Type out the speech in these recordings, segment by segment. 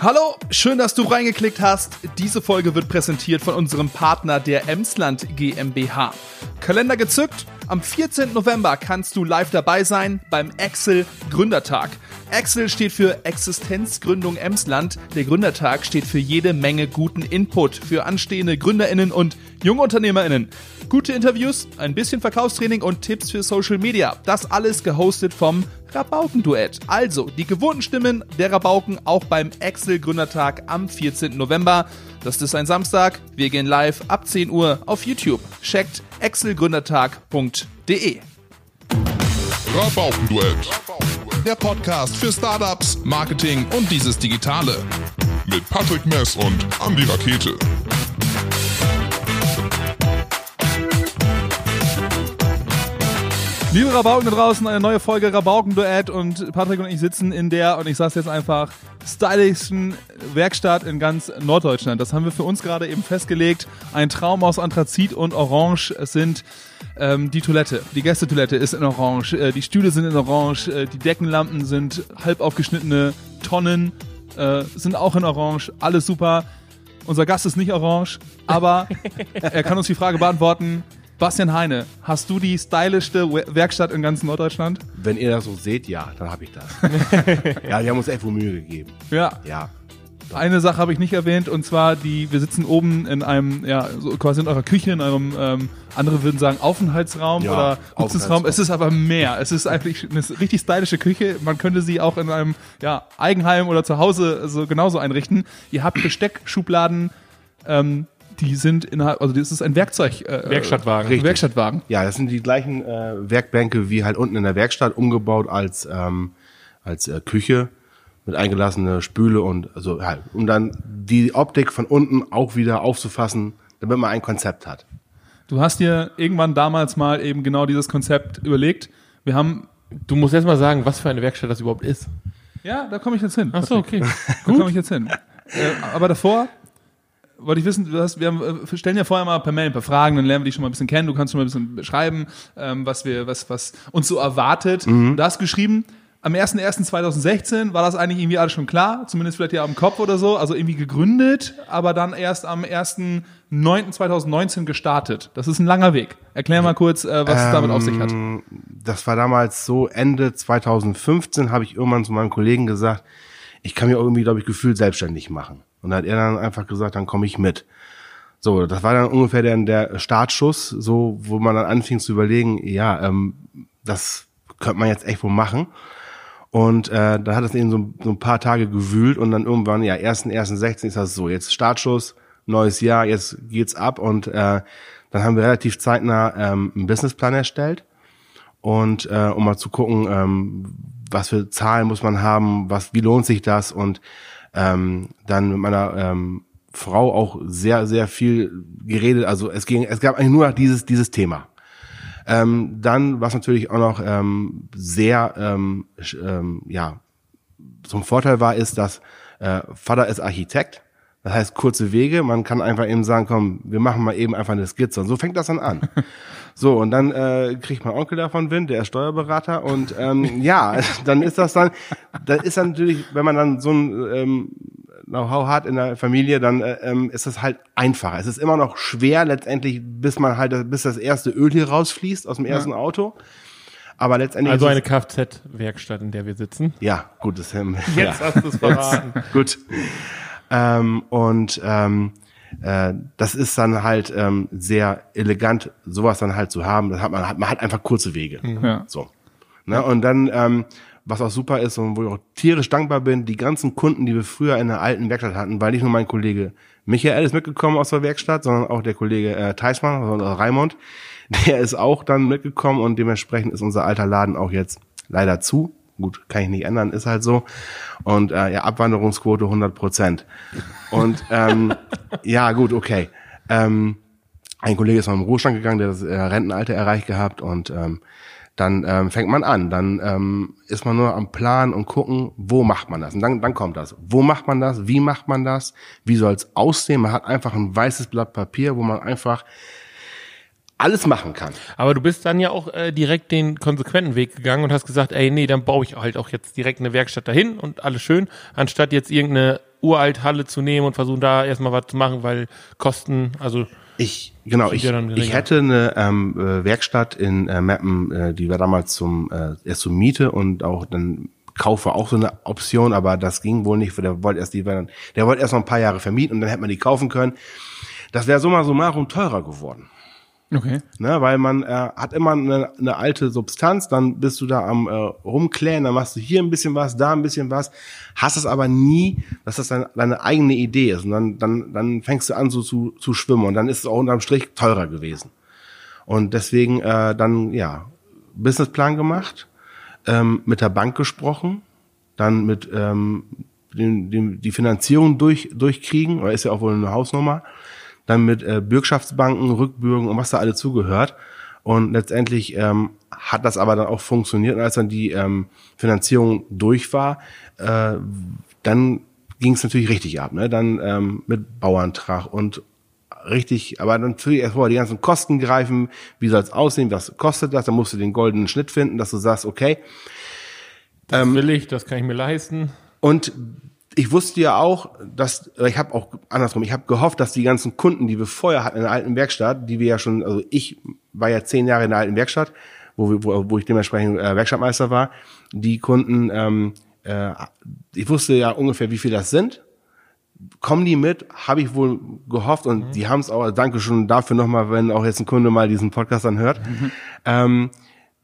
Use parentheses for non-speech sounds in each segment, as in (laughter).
Hallo, schön, dass du reingeklickt hast. Diese Folge wird präsentiert von unserem Partner der Emsland GmbH. Kalender gezückt? Am 14. November kannst du live dabei sein beim Excel Gründertag. Excel steht für Existenzgründung Emsland. Der Gründertag steht für jede Menge guten Input für anstehende GründerInnen und JungunternehmerInnen. Gute Interviews, ein bisschen Verkaufstraining und Tipps für Social Media. Das alles gehostet vom Rabauken-Duett. Also, die gewohnten Stimmen der Rabauken auch beim Excel-Gründertag am 14. November. Das ist ein Samstag. Wir gehen live ab 10 Uhr auf YouTube. Checkt excelgründertag.de. Rabaukenduett. Der Podcast für Startups, Marketing und dieses Digitale. Mit Patrick Mess und Andy Rakete. Liebe Rabauken da draußen, eine neue Folge Rabauken-Duett und Patrick und ich sitzen in der, und ich sag's jetzt einfach, stylischen Werkstatt in ganz Norddeutschland. Das haben wir für uns gerade eben festgelegt. Ein Traum aus Anthrazit und Orange. Es sind ähm, die Toilette, die Gästetoilette ist in Orange, äh, die Stühle sind in Orange, äh, die Deckenlampen sind halb aufgeschnittene Tonnen, äh, sind auch in Orange. Alles super. Unser Gast ist nicht orange, aber (laughs) er kann uns die Frage beantworten, Bastian Heine, hast du die stylischste Werkstatt in ganz Norddeutschland? Wenn ihr das so seht, ja, dann habe ich das. (laughs) ja, die haben uns echt wohl Mühe gegeben. Ja. Ja. Eine Sache habe ich nicht erwähnt und zwar die, wir sitzen oben in einem, ja, so quasi in eurer Küche, in eurem, ähm, andere würden sagen Aufenthaltsraum Ja, oder Nutzungsraum. Es ist aber mehr. Es ist eigentlich eine richtig stylische Küche. Man könnte sie auch in einem, ja, Eigenheim oder zu Hause so genauso einrichten. Ihr habt Besteckschubladen, ähm, die sind innerhalb, also das ist ein Werkzeug, äh, Werkstattwagen. Richtig. Werkstattwagen. Ja, das sind die gleichen äh, Werkbänke wie halt unten in der Werkstatt, umgebaut als, ähm, als äh, Küche mit eingelassene Spüle und also halt, um dann die Optik von unten auch wieder aufzufassen, damit man ein Konzept hat. Du hast dir irgendwann damals mal eben genau dieses Konzept überlegt. Wir haben Du musst erst mal sagen, was für eine Werkstatt das überhaupt ist. Ja, da komme ich jetzt hin. Ach so, okay. Da komme ich jetzt hin. Äh, aber davor wollte ich wissen, du hast, wir, haben, äh, wir stellen ja vorher mal per Mail ein paar Fragen, dann lernen wir dich schon mal ein bisschen kennen. Du kannst schon mal ein bisschen beschreiben, ähm, was wir, was, was uns so erwartet. Du hast geschrieben, am 01.01.2016 war das eigentlich irgendwie alles schon klar, zumindest vielleicht ja am Kopf oder so, also irgendwie gegründet, aber dann erst am 1.09.2019 gestartet. Das ist ein langer Weg. Erklär mal kurz, äh, was es damit auf sich hat. Ähm, Das war damals so Ende 2015 habe ich irgendwann zu meinem Kollegen gesagt, ich kann mir irgendwie, glaube ich, gefühlt selbstständig machen. Und da hat er dann einfach gesagt, dann komme ich mit. So, das war dann ungefähr der, der Startschuss, so wo man dann anfing zu überlegen, ja, ähm, das könnte man jetzt echt wohl machen. Und äh, da hat es eben so, so ein paar Tage gewühlt und dann irgendwann, ja, 1.1.16 ist das so, jetzt Startschuss, neues Jahr, jetzt geht's ab und äh, dann haben wir relativ zeitnah ähm, einen Businessplan erstellt und äh, um mal zu gucken, ähm, was für Zahlen muss man haben, was, wie lohnt sich das und ähm, dann mit meiner ähm, Frau auch sehr, sehr viel geredet. Also es ging, es gab eigentlich nur dieses, dieses Thema. Ähm, dann, was natürlich auch noch ähm, sehr, ähm, ähm, ja, zum Vorteil war, ist, dass äh, Vater ist Architekt. Das heißt, kurze Wege. Man kann einfach eben sagen, komm, wir machen mal eben einfach eine Skizze. Und so fängt das dann an. (laughs) So, und dann äh, kriegt mein Onkel davon Wind, der ist Steuerberater. Und ähm, (laughs) ja, dann ist das dann, dann ist dann natürlich, wenn man dann so ein ähm, Know-how hat in der Familie, dann äh, ähm, ist das halt einfacher. Es ist immer noch schwer letztendlich, bis man halt, bis das erste Öl hier rausfließt aus dem ersten Auto. Aber letztendlich Also eine Kfz-Werkstatt, in der wir sitzen. ja, gut, das ähm, Jetzt (laughs) ja. hast du es verraten. Gut. Ähm, und ähm, äh, das ist dann halt ähm, sehr elegant, sowas dann halt zu haben. Das hat man, hat, man hat einfach kurze Wege. Ja. So. Ne? Und dann, ähm, was auch super ist und wo ich auch tierisch dankbar bin, die ganzen Kunden, die wir früher in der alten Werkstatt hatten, weil nicht nur mein Kollege Michael ist mitgekommen aus der Werkstatt, sondern auch der Kollege äh, Theismann, also Raimund, (laughs) der ist auch dann mitgekommen und dementsprechend ist unser alter Laden auch jetzt leider zu. Gut, kann ich nicht ändern, ist halt so. Und äh, ja, Abwanderungsquote 100 Prozent. Und ähm, (laughs) ja, gut, okay. Ähm, ein Kollege ist noch im Ruhestand gegangen, der das äh, Rentenalter erreicht gehabt und ähm, dann ähm, fängt man an, dann ähm, ist man nur am Plan und gucken, wo macht man das? Und dann, dann kommt das. Wo macht man das? Wie macht man das? Wie soll es aussehen? Man hat einfach ein weißes Blatt Papier, wo man einfach alles machen kann. Aber du bist dann ja auch äh, direkt den konsequenten Weg gegangen und hast gesagt, ey, nee, dann baue ich halt auch jetzt direkt eine Werkstatt dahin und alles schön, anstatt jetzt irgendeine uralt Halle zu nehmen und versuchen da erstmal was zu machen, weil Kosten, also Ich, genau, ich, ja ich hätte eine ähm, äh, Werkstatt in äh, Meppen, äh, die war damals zum äh, erst zur Miete und auch dann Kauf war auch so eine Option, aber das ging wohl nicht, weil der wollte erst die, der wollte erst noch ein paar Jahre vermieten und dann hätte man die kaufen können. Das wäre summa summarum teurer geworden. Okay. Ne, weil man äh, hat immer eine, eine alte Substanz, dann bist du da am äh, rumklären, dann machst du hier ein bisschen was, da ein bisschen was, hast es aber nie, dass das deine, deine eigene Idee ist und dann, dann, dann fängst du an so zu, zu schwimmen und dann ist es auch unterm Strich teurer gewesen. Und deswegen äh, dann, ja, Businessplan gemacht, ähm, mit der Bank gesprochen, dann mit ähm, den, den, die Finanzierung durch, durchkriegen, oder ist ja auch wohl eine Hausnummer, dann mit äh, Bürgschaftsbanken, Rückbürgen und was da alle zugehört. Und letztendlich ähm, hat das aber dann auch funktioniert. Und als dann die ähm, Finanzierung durch war, äh, dann ging es natürlich richtig ab. Ne? Dann ähm, mit Bauantrag und richtig, aber dann natürlich erst vorher die ganzen Kosten greifen, wie soll es aussehen, was kostet das, dann musst du den goldenen Schnitt finden, dass du sagst, okay. das Ähm, will ich, das kann ich mir leisten. Und ich wusste ja auch, dass, ich habe auch andersrum, ich habe gehofft, dass die ganzen Kunden, die wir vorher hatten in der alten Werkstatt, die wir ja schon, also ich war ja zehn Jahre in der alten Werkstatt, wo, wir, wo, wo ich dementsprechend äh, Werkstattmeister war, die Kunden, ähm, äh, ich wusste ja ungefähr, wie viel das sind. Kommen die mit, habe ich wohl gehofft und die haben es auch, danke schon dafür nochmal, wenn auch jetzt ein Kunde mal diesen Podcast dann hört. Ähm,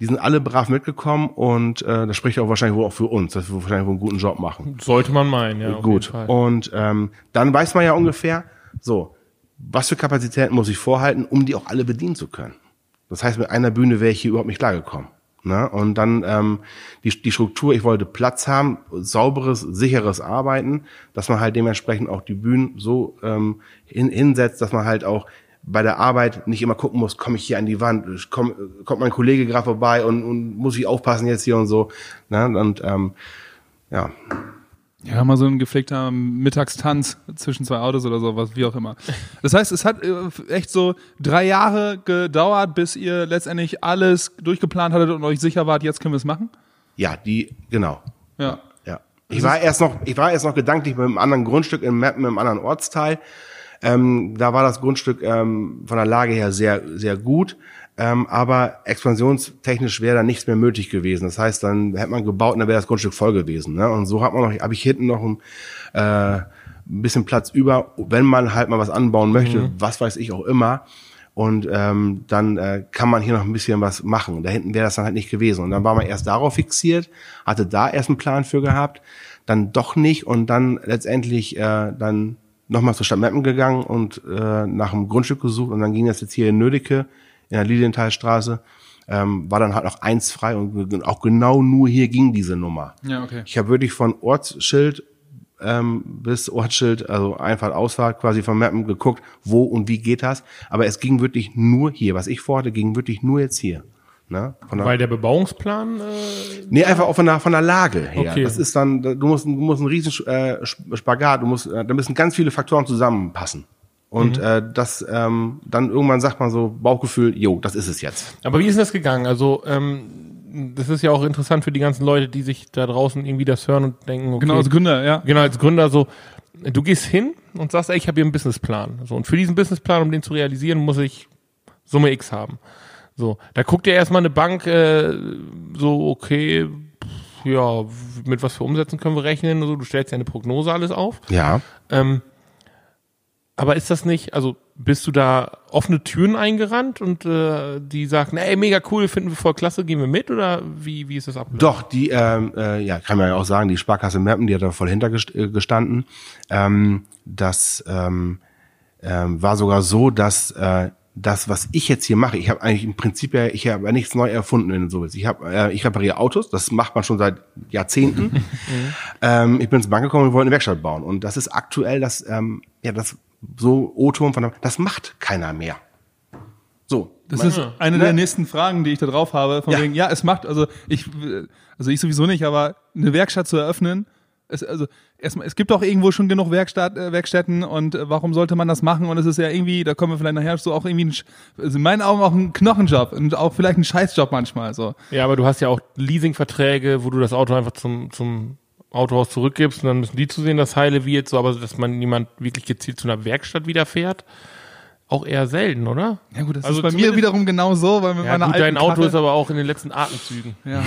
die sind alle brav mitgekommen und äh, das spricht auch wahrscheinlich wohl auch für uns, dass wir wahrscheinlich wohl einen guten Job machen. Sollte man meinen, ja. Gut. Und ähm, dann weiß man ja ungefähr, so, was für Kapazitäten muss ich vorhalten, um die auch alle bedienen zu können. Das heißt, mit einer Bühne wäre ich hier überhaupt nicht klargekommen. Ne? Und dann ähm, die, die Struktur, ich wollte Platz haben, sauberes, sicheres Arbeiten, dass man halt dementsprechend auch die Bühnen so ähm, hin, hinsetzt, dass man halt auch bei der Arbeit nicht immer gucken muss, komme ich hier an die Wand, komm, kommt mein Kollege gerade vorbei und, und muss ich aufpassen jetzt hier und so. Ne? Und ähm, ja, Ja, mal so ein gepflegter Mittagstanz zwischen zwei Autos oder sowas, wie auch immer. Das heißt, es hat äh, echt so drei Jahre gedauert, bis ihr letztendlich alles durchgeplant hattet und euch sicher wart, jetzt können wir es machen? ja, die, genau. Ja. Ja. Ich war erst noch, ich war erst noch gedanklich mit einem anderen Grundstück in Meppen, im anderen Ortsteil. Ähm, da war das Grundstück ähm, von der Lage her sehr, sehr gut. Ähm, aber expansionstechnisch wäre da nichts mehr möglich gewesen. Das heißt, dann hätte man gebaut und dann wäre das Grundstück voll gewesen. Ne? Und so hat man noch, habe ich hinten noch ein, äh, ein bisschen Platz über, wenn man halt mal was anbauen möchte, was weiß ich auch immer. Und ähm, dann äh, kann man hier noch ein bisschen was machen. Da hinten wäre das dann halt nicht gewesen. Und dann war man erst darauf fixiert, hatte da erst einen Plan für gehabt, dann doch nicht und dann letztendlich äh, dann nochmal zur Stadt Meppen gegangen und äh, nach einem Grundstück gesucht und dann ging das jetzt hier in Nödecke in der Lilienthalstraße. Ähm, war dann halt noch eins frei und auch genau nur hier ging diese Nummer. Ja, okay. Ich habe wirklich von Ortsschild ähm, bis Ortsschild, also Einfahrt, Ausfahrt quasi von Mappen geguckt, wo und wie geht das. Aber es ging wirklich nur hier. Was ich vorhatte, ging wirklich nur jetzt hier. Ne? Von der, Weil der Bebauungsplan, äh, nee, einfach auch von der, von der Lage her. Okay. Das ist dann, du musst, du musst einen riesen äh, Spagat, du musst, äh, da müssen ganz viele Faktoren zusammenpassen. Und äh, das ähm, dann irgendwann sagt man so Bauchgefühl, jo, das ist es jetzt. Aber wie ist denn das gegangen? Also, ähm, das ist ja auch interessant für die ganzen Leute, die sich da draußen irgendwie das hören und denken, okay, Genau, als Gründer, ja. genau als Gründer so, du gehst hin und sagst, ey, ich habe hier einen Businessplan. So, und für diesen Businessplan, um den zu realisieren, muss ich Summe X haben. So, da guckt ja erstmal eine Bank äh, so, okay, pff, ja, mit was für Umsätzen können wir rechnen? So, du stellst ja eine Prognose alles auf. Ja. Ähm, aber ist das nicht, also bist du da offene Türen eingerannt und äh, die sagten, ey, mega cool, finden wir voll klasse, gehen wir mit oder wie, wie ist das abgelaufen? Doch, die, ähm, äh, ja, kann man ja auch sagen, die Sparkasse Meppen, die hat da voll hintergestanden. Ähm, das ähm, ähm, war sogar so, dass äh, das, was ich jetzt hier mache, ich habe eigentlich im Prinzip ja, ich habe ja nichts neu erfunden in so Ich habe, äh, ich repariere Autos, das macht man schon seit Jahrzehnten. (laughs) (laughs) ähm, ich bin zur Bank gekommen und wollte eine Werkstatt bauen. Und das ist aktuell das, ähm, ja, das so O-Ton von, der- das macht keiner mehr. So. Das ist eine ne? der nächsten Fragen, die ich da drauf habe. Von Ja. wegen, ja, es macht, also ich, also ich sowieso nicht, aber eine Werkstatt zu eröffnen, es, also erstmal, es gibt doch irgendwo schon genug Werkstatt, äh, Werkstätten und äh, warum sollte man das machen? Und es ist ja irgendwie, da kommen wir vielleicht nachher so auch irgendwie, ein, also in meinen Augen auch ein Knochenjob und auch vielleicht ein Scheißjob manchmal. So. Ja, aber du hast ja auch Leasingverträge, wo du das Auto einfach zum, zum Autohaus zurückgibst und dann müssen die zu sehen, dass heile wird, so, aber dass man niemand wirklich gezielt zu einer Werkstatt wieder fährt, auch eher selten, oder? Ja gut, das Also ist bei mir wiederum genau so, weil mit Ja, meiner gut, alten dein Auto Karre, ist aber auch in den letzten Atemzügen. Ja.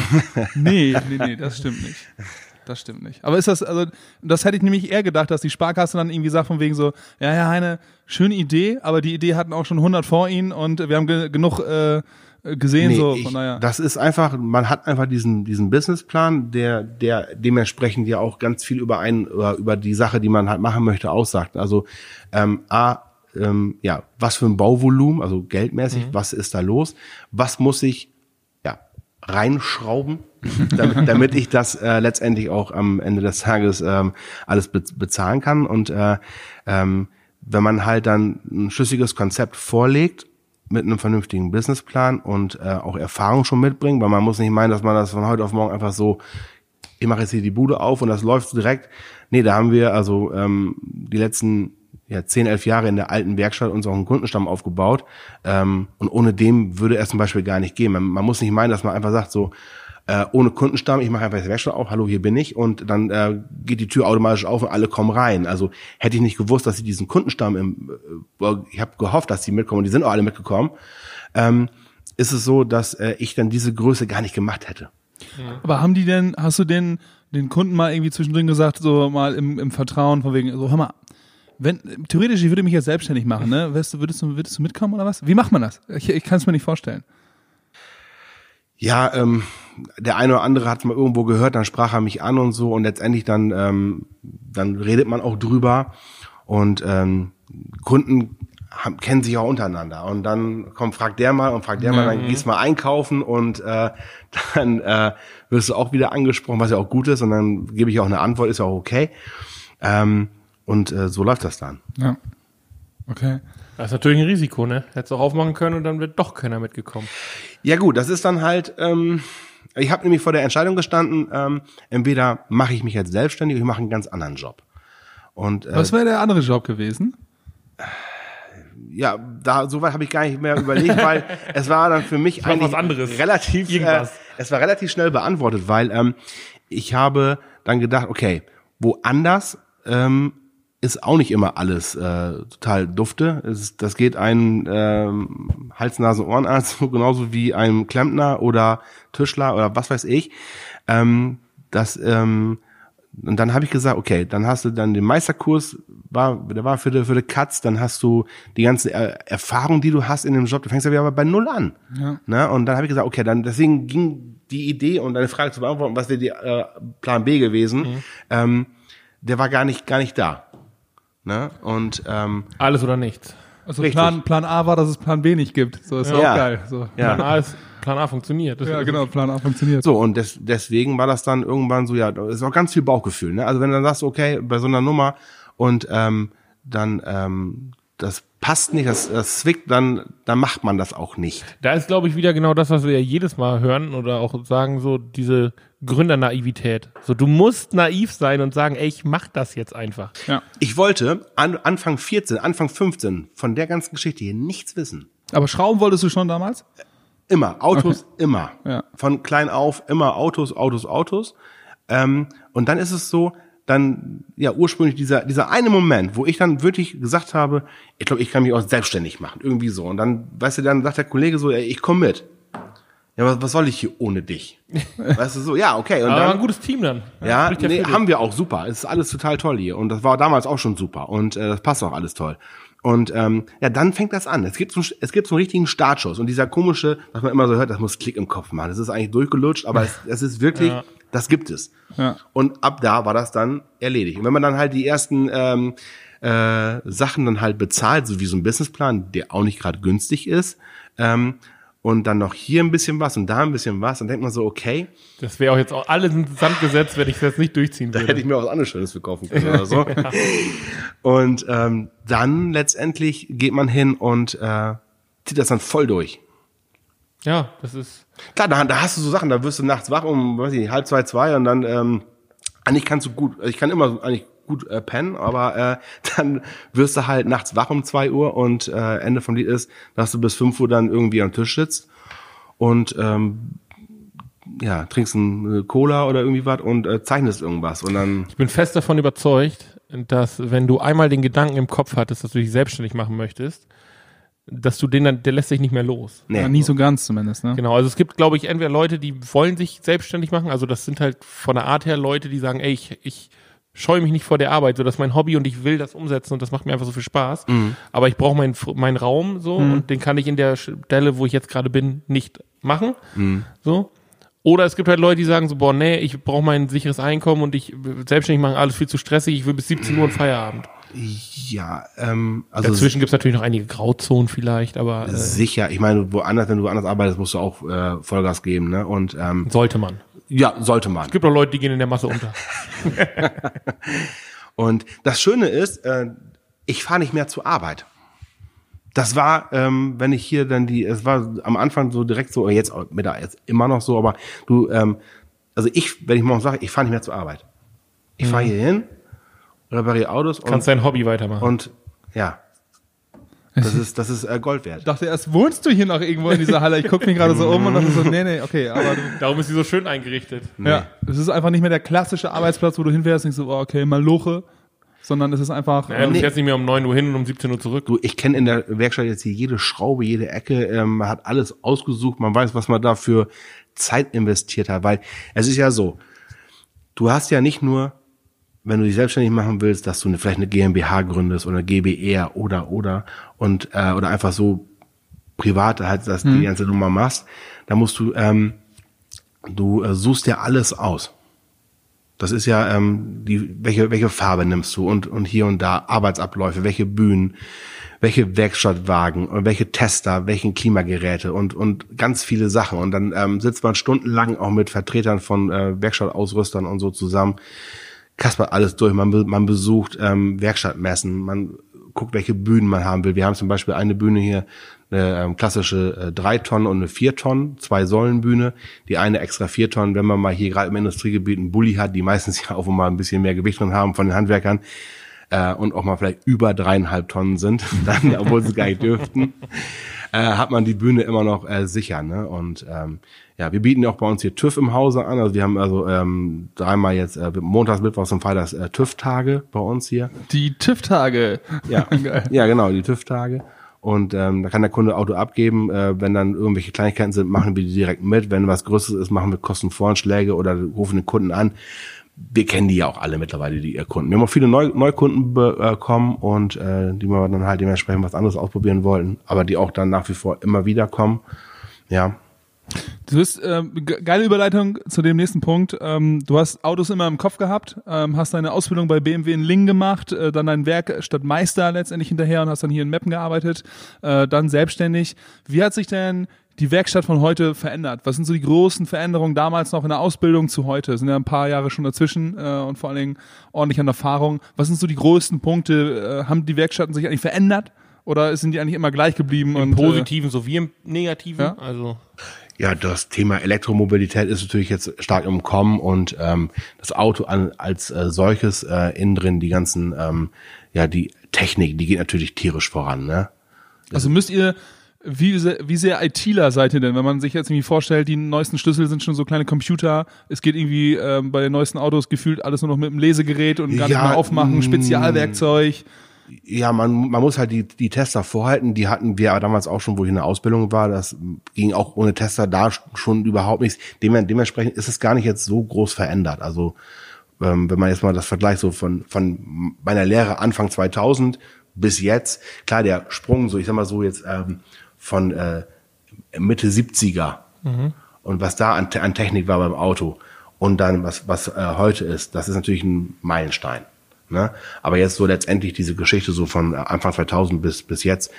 Nee, nee, nee, das stimmt nicht. (laughs) Das stimmt nicht. Aber ist das, also, das hätte ich nämlich eher gedacht, dass die Sparkasse dann irgendwie sagt von wegen so, ja, Herr Heine, schöne Idee, aber die Idee hatten auch schon 100 vor Ihnen und wir haben ge genug äh, gesehen, Nee, so, ich, von daher. Das ist einfach, man hat einfach diesen, diesen Businessplan, der, der dementsprechend ja auch ganz viel über einen, über, über die Sache, die man halt machen möchte, aussagt. Also, ähm, A, ähm, ja, was für ein Bauvolumen, also geldmäßig, was ist da los? Was muss ich, ja, reinschrauben, (laughs) damit, damit ich das äh, letztendlich auch am Ende des Tages ähm, alles be bezahlen kann. Und äh, ähm, wenn man halt dann ein schlüssiges Konzept vorlegt, mit einem vernünftigen Businessplan und äh, auch Erfahrung schon mitbringen, weil man muss nicht meinen, dass man das von heute auf morgen einfach so, ich mache jetzt hier die Bude auf und das läuft direkt. Nee, da haben wir also ähm, die letzten ja, 10, 11 Jahre in der alten Werkstatt unseren Kundenstamm aufgebaut. Ähm, und ohne dem würde es zum Beispiel gar nicht gehen. Man, man muss nicht meinen, dass man einfach sagt, so, äh, ohne Kundenstamm, ich mache einfach die Werkstatt auf, hallo, hier bin ich und dann äh, geht die Tür automatisch auf und alle kommen rein. Also hätte ich nicht gewusst, dass sie diesen Kundenstamm im, äh, ich habe gehofft, dass sie mitkommen und die sind auch alle mitgekommen, ähm, ist es so, dass äh, ich dann diese Größe gar nicht gemacht hätte. Aber haben die denn, hast du den, den Kunden mal irgendwie zwischendrin gesagt, so mal im, im Vertrauen, von wegen, so, hör mal, wenn, theoretisch, ich würde mich jetzt selbstständig machen, ne? Würdest du, würdest du, würdest du mitkommen oder was? Wie macht man das? Ich, ich kann es mir nicht vorstellen. Ja, ähm, der eine oder andere hat mal irgendwo gehört, dann sprach er mich an und so und letztendlich dann, ähm, dann redet man auch drüber und ähm, Kunden haben, kennen sich auch untereinander und dann kommt, fragt der mal und fragt der mal, dann gehst mal einkaufen und äh, (laughs) dann äh, wirst du auch wieder angesprochen, was ja auch gut ist und dann gebe ich auch eine Antwort, ist ja auch okay. Ähm, und äh, so läuft das dann. Ja. Okay. Das ist natürlich ein Risiko, ne? Hättest du auch aufmachen können und dann wird doch keiner mitgekommen. Ja gut, das ist dann halt, ähm, ich habe nämlich vor der Entscheidung gestanden, ähm, entweder mache ich mich jetzt selbstständig oder ich mache einen ganz anderen Job. Und äh, Was wäre der andere Job gewesen? ja, da soweit habe ich gar nicht mehr überlegt, weil (laughs) es war dann für mich eigentlich was anderes. relativ, äh, es war relativ schnell beantwortet, weil ähm, ich habe dann gedacht, okay, woanders ähm, ist auch nicht immer alles äh, total dufte. Es das geht einem ähm, Hals-Nasen-Ohrenarzt so (laughs) genauso wie einem Klempner oder Tischler oder was weiß ich. Ähm, das ähm, und dann habe ich gesagt, okay, dann hast du dann den Meisterkurs, war, der war für die, für die Katz, dann hast du die ganze er Erfahrung, die du hast in dem Job, du fängst ja wieder bei Null an. Ja. Ne? Und dann habe ich gesagt, okay, dann deswegen ging die Idee und deine Frage zu beantworten, was wäre die äh, Plan B gewesen, ähm, der war gar nicht, gar nicht da. Ne? Und ähm, Alles oder nichts. Also Richtig. Plan, Plan A war, dass es Plan B nicht gibt. So ist Ja. auch geil. So. ja. Plan A, ist, Plan A funktioniert. Das Ja, ist- genau, Plan A funktioniert. So, und des, deswegen war das dann irgendwann so, ja, ist auch ganz viel Bauchgefühl. Ne? Also wenn du dann sagst, okay, bei so einer Nummer und ähm, dann ähm, das passt nicht, das, das zwickt, dann, dann macht man das auch nicht. Da ist, glaube ich, wieder genau das, was wir ja jedes Mal hören oder auch sagen, so diese Gründernaivität. So, du musst naiv sein und sagen, ey, ich mach das jetzt einfach. Ja. Ich wollte an, Anfang 14, Anfang 15 von der ganzen Geschichte hier nichts wissen. Aber Schrauben wolltest du schon damals? Immer, Autos, immer. Ja. Von klein auf, immer Autos, Autos, Autos. Ähm, und dann ist es so, dann, ja, ursprünglich dieser, dieser eine Moment, wo ich dann wirklich gesagt habe, ich glaube, ich kann mich auch selbstständig machen, irgendwie so. Und dann, weißt du, dann sagt der Kollege so, ey, ich komme mit. Ja, was, was soll ich hier ohne dich? (laughs) Weißt du, so, ja, okay. Und Aber dann, ein gutes Team dann. ja, Spricht nee, haben wir auch super. Es ist alles total toll hier. Und das war damals auch schon super. Und äh, das passt auch alles toll. Und ähm, ja, dann fängt das an. Es gibt so, es gibt so einen richtigen Startschuss. Und dieser komische, was man immer so hört, das muss Klick im Kopf machen. Das ist eigentlich durchgelutscht, aber (laughs) es, es ist wirklich, Ja. Das gibt es. Ja. Und ab da war das dann erledigt. Und wenn man dann halt die ersten ähm, äh, Sachen dann halt bezahlt, so wie so ein Businessplan, der auch nicht gerade günstig ist, ähm, und dann noch hier ein bisschen was und da ein bisschen was, dann denkt man so, okay, Das wäre auch jetzt auch alles in Sand gesetzt, wenn ich das nicht durchziehen da würde. hätte ich mir auch was anderes Schönes verkaufen können oder so. (laughs) Und ähm, dann letztendlich geht man hin und äh, zieht das dann voll durch. Ja, das ist. Klar, da, da hast du so Sachen, da wirst du nachts wach um, weiß ich nicht, halb zwei, zwei und dann, ähm, eigentlich kannst du gut, ich kann immer eigentlich gut äh, pennen, aber äh, (laughs) dann wirst du halt nachts wach um zwei Uhr und äh, Ende vom Lied ist, dass du bis fünf Uhr dann irgendwie am Tisch sitzt und ähm, ja, trinkst ein äh, Cola oder irgendwie was und äh, zeichnest irgendwas und dann Ich bin fest davon überzeugt, dass wenn du einmal den Gedanken im Kopf hattest, dass du dich selbstständig machen möchtest, dass du den dann, der lässt sich nicht mehr los. nee, Ja, nie so ganz zumindest, ne? Genau, also es gibt, glaube ich, entweder Leute, die wollen sich selbstständig machen, also das sind halt von der Art her Leute, die sagen, ey, ich, ich scheue mich nicht vor der Arbeit, so das ist mein Hobby und ich will das umsetzen und das macht mir einfach so viel Spaß. Aber ich brauche meinen meinen Raum so und den kann ich in der Stelle, wo ich jetzt gerade bin, nicht machen. So. Oder es gibt halt Leute, die sagen so, boah, nee, ich brauche mein sicheres Einkommen und ich selbstständig machen alles viel zu stressig, ich will bis 17 Uhr und Feierabend. Ja, ähm, also Dazwischen gibt's natürlich noch einige Grauzonen vielleicht, aber äh, sicher. Ich meine, woanders, wenn du woanders arbeitest, musst du auch äh, Vollgas geben, ne? Und ähm, sollte man. ja, sollte man. Es gibt auch Leute, die gehen in der Masse unter. (laughs) Und das Schöne ist, äh, ich fahre nicht mehr zur Arbeit. Das war, ähm, wenn ich hier dann die, es war am Anfang so direkt so, jetzt mit der jetzt immer noch so, aber du, ähm, also ich, wenn ich morgen sage, ich fahre nicht mehr zur Arbeit. Ich fahre hier hin, repariere Autos und, Kannst dein Hobby weitermachen. und ja, das (laughs) ist, das ist äh, Gold wert. Ich dachte erst, wohnst du hier noch irgendwo in dieser Halle? Ich gucke mich gerade so um und dachte so, nee, nee, okay, aber du, (laughs) Darum ist sie so schön eingerichtet. ja, es ist einfach nicht mehr der klassische Arbeitsplatz, wo du hinfährst und denkst so, oh, okay, mal Loche, sondern es ist einfach, Ja, du ähm, fährst nicht mehr um 9 Uhr hin und um 17 Uhr zurück. Du, ich kenne in der Werkstatt jetzt hier jede Schraube, jede Ecke, ähm, man hat alles ausgesucht, man weiß, was man da für Zeit investiert hat, weil es ist ja so, du hast ja nicht nur, wenn du dich selbstständig machen willst, dass du eine, vielleicht eine GmbH gründest oder eine GBR oder oder. Und äh, oder einfach so privat halt dass die ganze Nummer machst, da musst du ähm, du äh, suchst ja alles aus. Das ist ja ähm, die welche welche Farbe nimmst du und und hier und da Arbeitsabläufe, welche Bühnen, welche Werkstattwagen und welche Tester, welchen Klimageräte und und ganz viele Sachen. Und dann ähm, sitzt man stundenlang auch mit Vertretern von äh, Werkstattausrüstern und so zusammen, kaspert alles durch, man man besucht ähm, Werkstattmessen, man guckt, welche Bühnen man haben will. Wir haben zum Beispiel eine Bühne hier, eine ähm, klassische äh, drei Tonnen und eine vier Tonnen, zwei Säulenbühne. Die eine extra vier Tonnen, wenn man mal hier gerade im Industriegebiet einen Bulli hat, die meistens (laughs) ja auch mal ein bisschen mehr Gewicht drin haben von den Handwerkern äh, und auch mal vielleicht über dreieinhalb Tonnen sind, (laughs) dann, obwohl sie gar nicht dürften, äh, hat man die Bühne immer noch äh, sicher. Ne? Und ähm, ja, wir bieten ja auch bei uns hier TÜV im Hause an. Also wir haben also ähm, dreimal jetzt äh, montags, mittwochs und freitags äh, TÜV-Tage bei uns hier. die TÜV-Tage. Ja, (laughs) ja genau, die TÜV-Tage. Und ähm, da kann der Kunde Auto abgeben. Äh, wenn dann irgendwelche Kleinigkeiten sind, machen wir die direkt mit. Wenn was Größeres ist, machen wir Kostenvoranschläge oder rufen den Kunden an. Wir kennen die ja auch alle mittlerweile, die ihr Kunden. Wir haben auch viele Neu Neukunden bekommen und äh, die wir dann halt dementsprechend was anderes ausprobieren wollten, aber die auch dann nach wie vor immer wieder kommen. Ja, Du hast ähm, ge- geile Überleitung zu dem nächsten Punkt. Ähm, du hast Autos immer im Kopf gehabt, ähm, hast deine Ausbildung bei BMW in Lingen gemacht, äh, dann dein Werk statt Meister letztendlich hinterher und hast dann hier in Meppen gearbeitet, äh, dann selbstständig. Wie hat sich denn die Werkstatt von heute verändert? Was sind so die großen Veränderungen damals noch in der Ausbildung zu heute? Es sind ja ein paar Jahre schon dazwischen äh, und vor allen Dingen ordentlich an Erfahrung. Was sind so die größten Punkte? Äh, haben die Werkstätten sich eigentlich verändert? Oder sind die eigentlich immer gleich geblieben? Im und, äh, Positiven sowie im Negativen. Ja. Also Ja, das Thema Elektromobilität ist natürlich jetzt stark im Kommen und ähm, das Auto an, als äh, solches äh, innen drin, die ganzen, ähm, ja, die Technik, die geht natürlich tierisch voran, ne? Also müsst ihr, wie sehr, wie sehr ITler seid ihr denn, wenn man sich jetzt irgendwie vorstellt, die neuesten Schlüssel sind schon so kleine Computer, es geht irgendwie ähm, bei den neuesten Autos gefühlt alles nur noch mit dem Lesegerät und gar nicht Ja, mehr aufmachen, mm. Spezialwerkzeug. Ja, man, man muss halt die, die Tester vorhalten. Die hatten wir aber damals auch schon, wo ich in der Ausbildung war. Das ging auch ohne Tester da schon überhaupt nichts. Dem, dementsprechend ist es gar nicht jetzt so groß verändert. Also ähm, wenn man jetzt mal das Vergleich so von, von meiner Lehre Anfang 2000 bis jetzt, klar, der Sprung, so ich sag mal so jetzt ähm, von äh, Mitte 70er und was da an, an Technik war beim Auto und dann was, was äh, heute ist, das ist natürlich ein Meilenstein. Ne? Aber jetzt so letztendlich diese Geschichte so von äh, Anfang 2000 bis, bis jetzt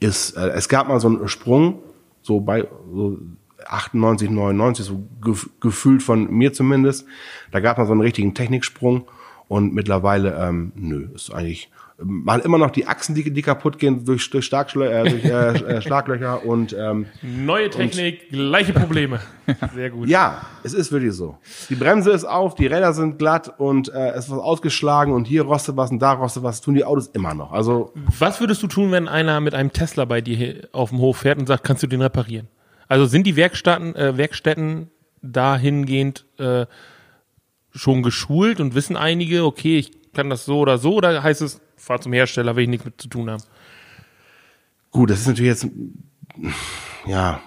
ist, äh, es gab mal so einen Sprung, so bei so 98, 99, so gef gefühlt von mir zumindest. Da gab man so einen richtigen Techniksprung und mittlerweile, ähm, nö, ist eigentlich, man immer noch die Achsen, die, die kaputt gehen durch, durch, Starkschlö äh, durch äh, (laughs) äh, Schlaglöcher und ähm, neue Technik, gleiche Probleme. (laughs) Sehr gut. ja, es ist wirklich so. Die Bremse ist auf, die Räder sind glatt und äh, es ist was ausgeschlagen und hier rostet was und da rostet was, tun die Autos immer noch. Also Was würdest du tun, wenn einer mit einem Tesla bei dir auf dem Hof fährt und sagt, kannst du den reparieren? Also sind die Werkstätten, äh, Werkstätten dahingehend äh, schon geschult und wissen einige, okay, ich kann das so oder so, oder heißt es, fahr zum Hersteller, will ich nichts mit zu tun haben? Gut, das ist natürlich jetzt, ja,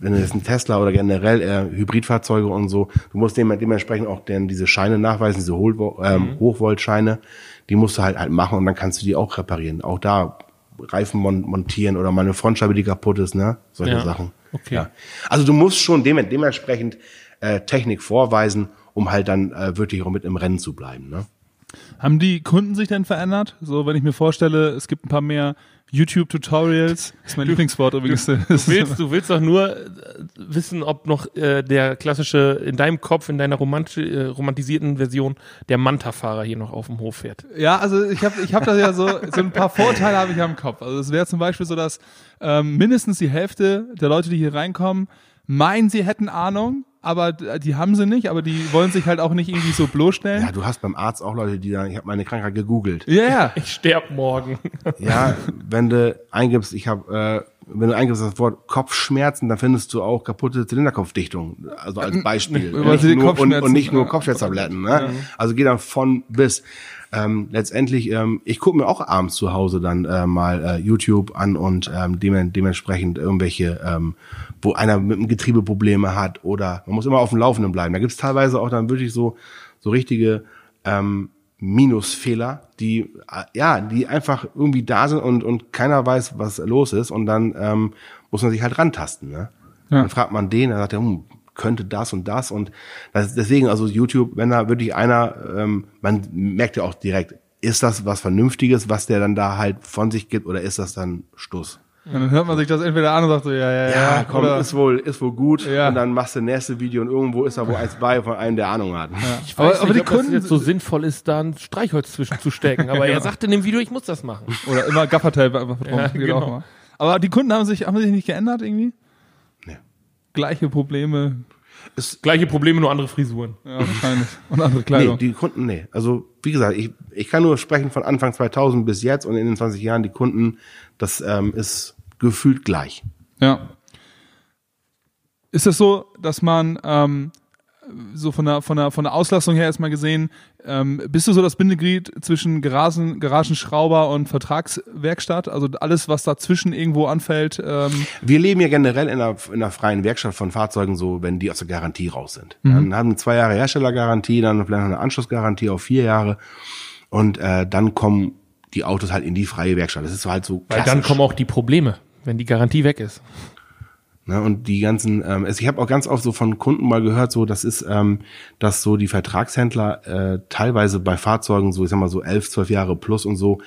wenn du jetzt ein Tesla oder generell äh, Hybridfahrzeuge und so, du musst dem, dementsprechend auch denn diese Scheine nachweisen, diese Hohl, ähm, Hochvoltscheine, die musst du halt halt machen und dann kannst du die auch reparieren. Auch da Reifen mon montieren oder mal eine Frontscheibe, die kaputt ist, ne? Solche Ja, Sachen. okay. Ja. Also du musst schon dem, dementsprechend äh, Technik vorweisen, um halt dann äh, wirklich auch mit im Rennen zu bleiben, ne? Haben die Kunden sich denn verändert? So, wenn ich mir vorstelle, es gibt ein paar mehr YouTube-Tutorials. Das ist mein Lieblingswort übrigens. Du (laughs) willst, du willst doch nur äh, wissen, ob noch äh, der klassische, in deinem Kopf, in deiner romanti äh, romantisierten Version, der Manta-Fahrer hier noch auf dem Hof fährt. Ja, also ich habe ich hab da ja so, so ein paar Vorteile habe ich ja im Kopf. Also es wäre zum Beispiel so, dass ähm, mindestens die Hälfte der Leute, die hier reinkommen, meinen, sie hätten Ahnung, aber die haben sie nicht, aber die wollen sich halt auch nicht irgendwie so bloßstellen. Ja, du hast beim Arzt auch Leute, die sagen, ich habe meine Krankheit gegoogelt. Ja, ja. (laughs) Ich sterb morgen. (laughs) Ja, wenn du eingibst, ich habe, äh, wenn du eingibst das Wort Kopfschmerzen, dann findest du auch kaputte Zylinderkopfdichtung. Also als Beispiel. Nicht nur, und, Kopfschmerzen. und nicht nur Kopfschmerztabletten. Ne? Also geht dann von bis. Ähm, letztendlich, ähm, ich gucke mir auch abends zu Hause dann äh, mal äh, YouTube an und ähm, dem, dementsprechend irgendwelche, ähm, wo einer mit dem Getriebe Probleme hat oder man muss immer auf dem Laufenden bleiben. Da gibt's teilweise auch dann wirklich so so richtige ähm, Minusfehler, die äh, ja, die einfach irgendwie da sind und und keiner weiß, was los ist und dann ähm, muss man sich halt rantasten. Ne? Ja. Dann fragt man den, dann sagt er, hm, könnte das und das und das, deswegen also YouTube, wenn da wirklich einer, ähm, man merkt ja auch direkt, ist das was Vernünftiges, was der dann da halt von sich gibt oder ist das dann Stuss? Und dann hört man sich das entweder an und sagt so, ja, ja, ja. Ja, komm, oder- ist wohl, ist wohl gut. Ja. Und dann machst du nächste Video und irgendwo ist da wohl eins bei von einem, der Ahnung hat. Ich Aber- weiß aber nicht, die ob das Kunden- jetzt so sinnvoll ist, da ein Streichholz zwischenzustecken. Aber (laughs) er sagt in dem Video, ich muss das machen. Oder immer Gaffertape einfach drum. Ja, genau. mal. Aber die Kunden haben sich, haben sich nicht geändert irgendwie? Nee. Gleiche Probleme. Gleiche Probleme, nur andere Frisuren. Ja, wahrscheinlich. Und andere Nee, Kleidung. die Kunden, nee. Also, wie gesagt, ich, ich kann nur sprechen von Anfang 2000 bis jetzt und in den 20 Jahren, die Kunden, das ähm, ist gefühlt gleich. Ja. Ist es so, dass man ähm, so von der, von der, von der Auslastung her erstmal gesehen, ähm, bist du so das Bindeglied zwischen Garagen, Garagenschrauber und Vertragswerkstatt? Also alles, was dazwischen irgendwo anfällt. Ähm, Wir leben ja generell in einer, in einer freien Werkstatt von Fahrzeugen so, wenn die aus der Garantie raus sind. Dann haben zwei Jahre Herstellergarantie, dann vielleicht eine Anschlussgarantie auf vier Jahre und äh, dann kommen die Autos halt in die freie Werkstatt. Das ist so halt so Weil dann klassisch. kommen auch die Probleme, wenn die Garantie weg ist. Ne, und die ganzen, ähm, also ich habe auch ganz oft so von Kunden mal gehört, so das ist, ähm, dass so die Vertragshändler äh, teilweise bei Fahrzeugen so, ich sag mal so elf, zwölf Jahre plus und so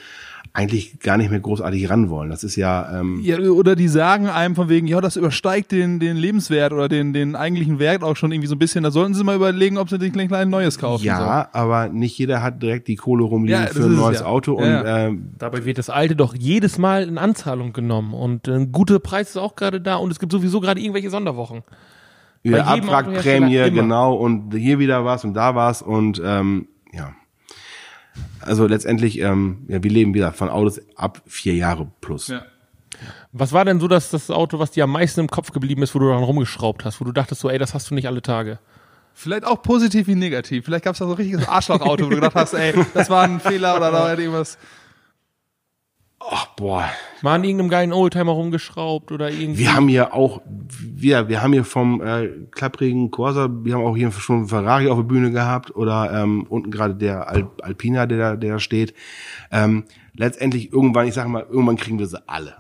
eigentlich gar nicht mehr großartig ran wollen. Das ist ja, ähm, ja, oder die sagen einem von wegen, ja, das übersteigt den, den Lebenswert oder den, den eigentlichen Wert auch schon irgendwie so ein bisschen. Da sollten sie mal überlegen, ob sie sich ein kleines neues kaufen. ja, aber nicht jeder hat direkt die Kohle rumliegen Ja, für ein es neues ja. Auto Ja, und ja. ähm, Dabei wird das alte doch jedes Mal in Anzahlung genommen. Und ein guter Preis ist auch gerade da und es gibt sowieso gerade irgendwelche Sonderwochen. jedem Abwrackprämie, genau, und hier wieder was und da was und ähm, ja. Also letztendlich, ähm, ja, wir leben wieder von Autos ab vier Jahre plus. Ja. Was war denn so das, das Auto, was dir am meisten im Kopf geblieben ist, wo du dran rumgeschraubt hast, wo du dachtest so, ey, das hast du nicht alle Tage? Vielleicht auch positiv wie negativ. Vielleicht gab es da so ein richtiges Arschlochauto, wo du gedacht hast, ey, das war ein Fehler oder da war irgendwas. Ach, boah, Mal an irgendeinem geilen Oldtimer rumgeschraubt oder irgendwie. Wir haben hier auch, wir, wir haben hier vom äh, klapprigen Corsa, wir haben auch hier schon einen Ferrari auf der Bühne gehabt oder ähm, unten gerade der Al Alpina, der da, der da steht. Ähm, letztendlich irgendwann, ich sag mal, irgendwann kriegen wir sie alle.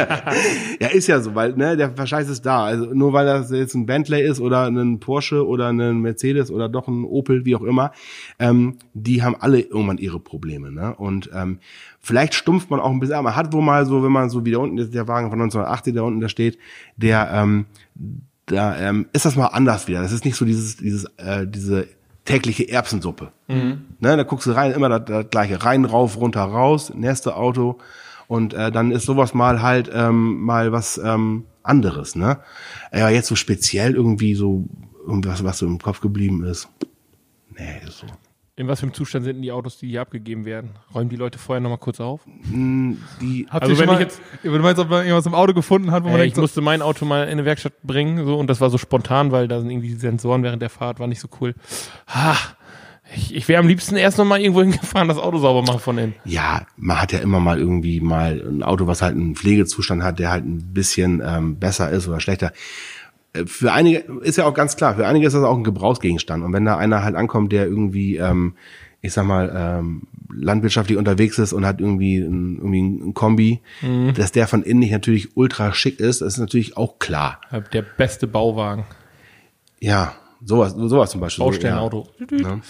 (laughs) ja, ist ja so, weil ne, der Verscheiß ist da. Also nur weil das jetzt ein Bentley ist oder ein Porsche oder ein Mercedes oder doch ein Opel, wie auch immer, ähm, die haben alle irgendwann ihre Probleme. Ne? Und ähm, vielleicht stumpft man auch ein bisschen, aber man hat wohl mal so, wenn man so wie da unten ist, der Wagen von 1980, der unten da steht, der ähm, da ähm, ist das mal anders wieder. Das ist nicht so dieses, dieses, äh, diese tägliche Erbsensuppe. Ne, da guckst du rein, immer das, das gleiche, rein, rauf, runter, raus, nächste Auto und äh, dann ist sowas mal halt ähm, mal was ähm, anderes. Ne, ja, jetzt so speziell irgendwie so irgendwas, was so im Kopf geblieben ist. Nee, ist so. In was für einem Zustand sind denn die Autos, die hier abgegeben werden? Räumen die Leute vorher nochmal kurz auf? Die, Habt Also wenn mal, ich jetzt- wenn du meinst, ob man irgendwas im Auto gefunden hat, wo man Äh, denkt, ich so, musste mein Auto mal in eine Werkstatt bringen so und das war so spontan, weil da sind irgendwie die Sensoren während der Fahrt, war nicht so cool. Ha, ich, ich wäre am liebsten erst noch mal irgendwo (laughs) hingefahren, das Auto sauber machen von innen. ja, man hat ja immer mal irgendwie mal ein Auto, was halt einen Pflegezustand hat, der halt ein bisschen ähm, besser ist oder schlechter. Äh, Für einige ist ja auch ganz klar, für einige ist das auch ein Gebrauchsgegenstand. Und wenn da einer halt ankommt, der irgendwie, ähm, ich sag mal, ähm, landwirtschaftlich unterwegs ist und hat irgendwie ein, irgendwie ein Kombi, dass der von innen nicht natürlich ultra schick ist, das ist natürlich auch klar. Der beste Bauwagen, Ja, sowas, sowas zum Beispiel. Baustellenauto. Ja.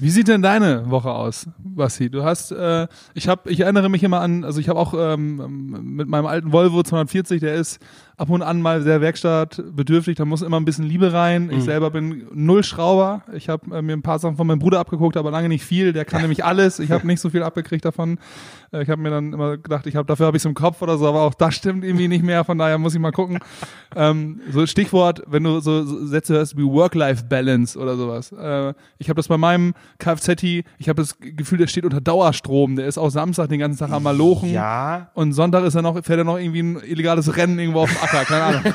Wie sieht denn deine Woche aus, Basti? Du hast, äh, ich habe, ich erinnere mich immer an, also ich habe auch ähm, mit meinem alten Volvo 240, der ist ab und an mal sehr werkstattbedürftig, da muss immer ein bisschen Liebe rein. Mhm. Ich selber bin null Schrauber. Ich habe äh, mir ein paar Sachen von meinem Bruder abgeguckt, aber lange nicht viel. Der kann (laughs) nämlich alles. Ich habe nicht so viel abgekriegt davon. Äh, ich habe mir dann immer gedacht, ich habe dafür habe ich im Kopf oder so, aber auch das stimmt irgendwie nicht mehr. Von daher muss ich mal gucken. Ähm, so Stichwort, wenn du so, so Sätze hörst wie Work-Life-Balance oder sowas. Äh, ich habe das bei meinem Kfz, ich habe das Gefühl, der steht unter Dauerstrom. Der ist auch Samstag den ganzen Tag am Malochen. Ja, Und Sonntag ist er noch, fährt er noch irgendwie ein illegales Rennen irgendwo auf dem Acker, keine Ahnung.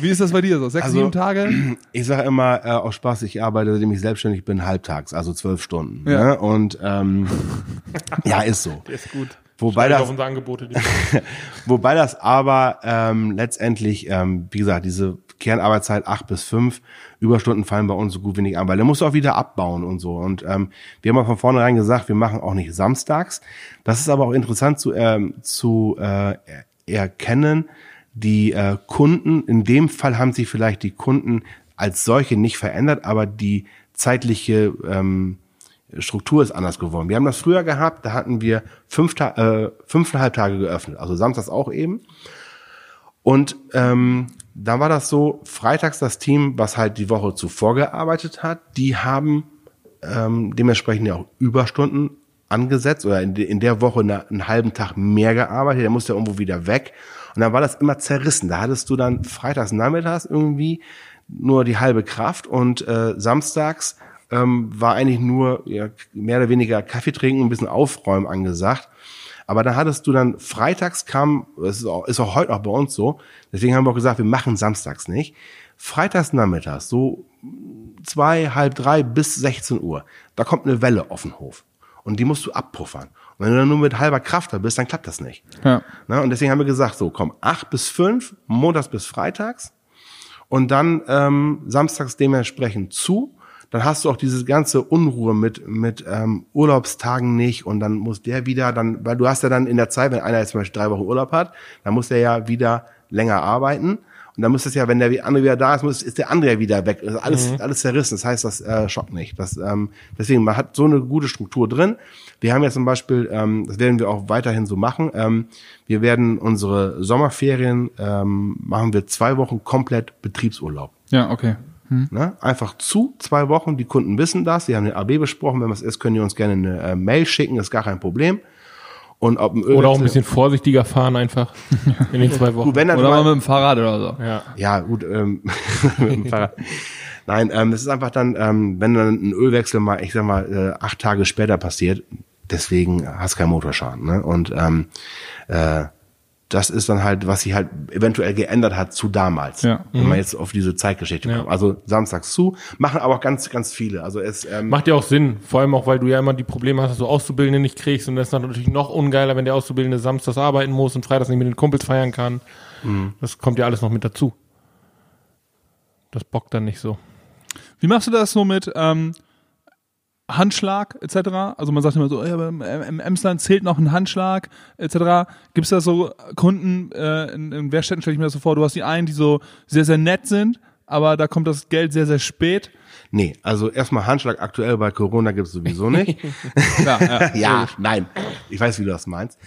Wie ist das bei dir so? Sechs, Also- sieben Tage? (clears throat) ich sage immer äh, aus Spaß, ich arbeite, seitdem ich selbstständig bin, halbtags, also zwölf Stunden. Ja. Ne? Und ähm, (laughs) ja, ist so. Der ist gut. Wobei das, Angebote. (laughs) wobei das aber ähm, letztendlich, ähm, wie gesagt, diese Kernarbeitszeit acht bis fünf Überstunden fallen bei uns so gut wie nicht an, weil musst du auch wieder abbauen und so. Und ähm, wir haben auch von vornherein gesagt, wir machen auch nicht samstags. Das ist aber auch interessant zu, ähm, zu äh, erkennen. Die äh, Kunden, in dem Fall haben sich vielleicht die Kunden als solche nicht verändert, aber die zeitliche ähm, Struktur ist anders geworden. Wir haben das früher gehabt, da hatten wir fünf, äh, fünfeinhalb Tage geöffnet, also samstags auch eben. Und ähm, da war das so, freitags das Team, was halt die Woche zuvor gearbeitet hat, die haben ähm, dementsprechend ja auch Überstunden angesetzt oder in, de, in der Woche eine, einen halben Tag mehr gearbeitet, der musste ja irgendwo wieder weg. Und dann war das immer zerrissen. Da hattest du dann freitags nachmittags irgendwie nur die halbe Kraft und äh, samstags ähm, war eigentlich nur ja, mehr oder weniger Kaffee trinken, ein bisschen aufräumen angesagt. Aber dann hattest du dann freitags kam, das ist auch, ist auch heute noch bei uns so, deswegen haben wir auch gesagt, wir machen samstags nicht. Freitags nachmittags, so zwei, halb drei bis 16 Uhr, da kommt eine Welle auf den Hof. Und die musst du abpuffern. Und wenn du dann nur mit halber Kraft da bist, dann klappt das nicht. Ja. Na, und deswegen haben wir gesagt, so komm, acht bis fünf, montags bis freitags und dann ähm, samstags dementsprechend zu. Dann hast du auch diese ganze Unruhe mit mit ähm, Urlaubstagen nicht und dann muss der wieder dann, weil du hast ja dann in der Zeit, wenn einer jetzt zum Beispiel drei Wochen Urlaub hat, dann muss der ja wieder länger arbeiten und dann muss es ja, wenn der andere wieder da ist, muss, ist der andere ja wieder weg. Also alles alles zerrissen. Das heißt, das äh, schockt nicht. Das, ähm, deswegen man hat so eine gute Struktur drin. Wir haben ja zum Beispiel, ähm, das werden wir auch weiterhin so machen. Ähm, wir werden unsere Sommerferien ähm, machen wir zwei Wochen komplett Betriebsurlaub. Ja, okay. Ne? Einfach zu, zwei Wochen, die Kunden wissen das, sie haben den AB besprochen, wenn was ist, können die uns gerne eine äh, Mail schicken, ist gar kein Problem. Und ob ein Oder auch ein bisschen vorsichtiger fahren einfach (laughs) in den zwei Wochen. Gut, wenn dann Oder mal mit dem Fahrrad oder so. ja. ja, gut, ähm, (laughs) mit dem Fahrrad. Nein, ähm, es ist einfach dann, ähm, wenn dann ein Ölwechsel mal, ich sag mal, äh, acht Tage später passiert, deswegen hast du keinen Motorschaden. Ne? Und ähm, äh, das ist dann halt, was sich halt eventuell geändert hat zu damals. Ja. Wenn man jetzt auf diese Zeitgeschichte Ja. kommt. Also samstags zu, machen aber auch ganz, ganz viele. Also es ähm, Macht ja auch Sinn, vor allem auch, weil du ja immer die Probleme hast, dass du Auszubildende nicht kriegst und das ist dann natürlich noch ungeiler, wenn der Auszubildende samstags arbeiten muss und freitags nicht mit den Kumpels feiern kann. Das kommt ja alles noch mit dazu. Das bockt dann nicht so. Wie machst du das so mit ähm, Handschlag etc.? Also man sagt immer so, ja, aber im, Emsland zählt noch ein Handschlag etc. Gibt es da so Kunden äh, in, in Werkstätten, stelle ich mir das so vor, du hast die einen, die so sehr, sehr nett sind, aber da kommt das Geld sehr, sehr spät. Nee, also erstmal Handschlag aktuell bei Corona gibt's sowieso nicht. (laughs) Ja, ja. (laughs) ja, nein. Ich weiß, wie du das meinst.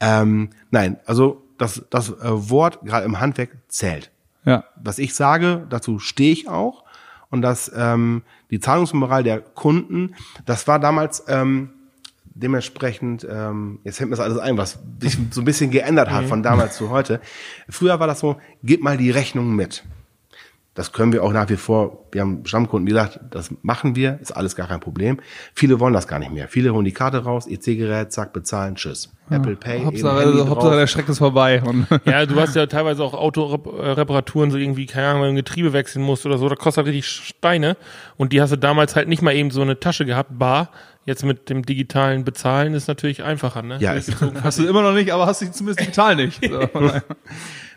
Ähm, nein, also das, das äh, Wort gerade im Handwerk zählt. ja. Was ich sage, dazu stehe ich auch. Und dass ähm, die Zahlungsmoral der Kunden, das war damals ähm, dementsprechend, ähm, jetzt fällt mir das alles ein, was sich so ein bisschen geändert hat von damals zu heute. Früher war das so, gib mal die Rechnung mit. Das können wir auch nach wie vor. Wir haben Stammkunden, wie gesagt, das machen wir, ist alles gar kein Problem. Viele wollen das gar nicht mehr. Viele holen die Karte raus, EC-Gerät, zack, bezahlen, tschüss. Apple Pay, Hauptsache, eben Handy Hauptsache der Schreck ist vorbei. Und (laughs) Ja, du hast ja teilweise auch Autoreparaturen, so irgendwie, keine Ahnung, wenn du ein Getriebe wechseln musst oder so, da kostet halt richtig Steine. Und die hast du damals halt nicht mal eben so eine Tasche gehabt, bar. Jetzt mit dem digitalen Bezahlen ist natürlich einfacher, ne? Ja, hast du immer noch nicht, aber hast du zumindest digital nicht. (laughs) So.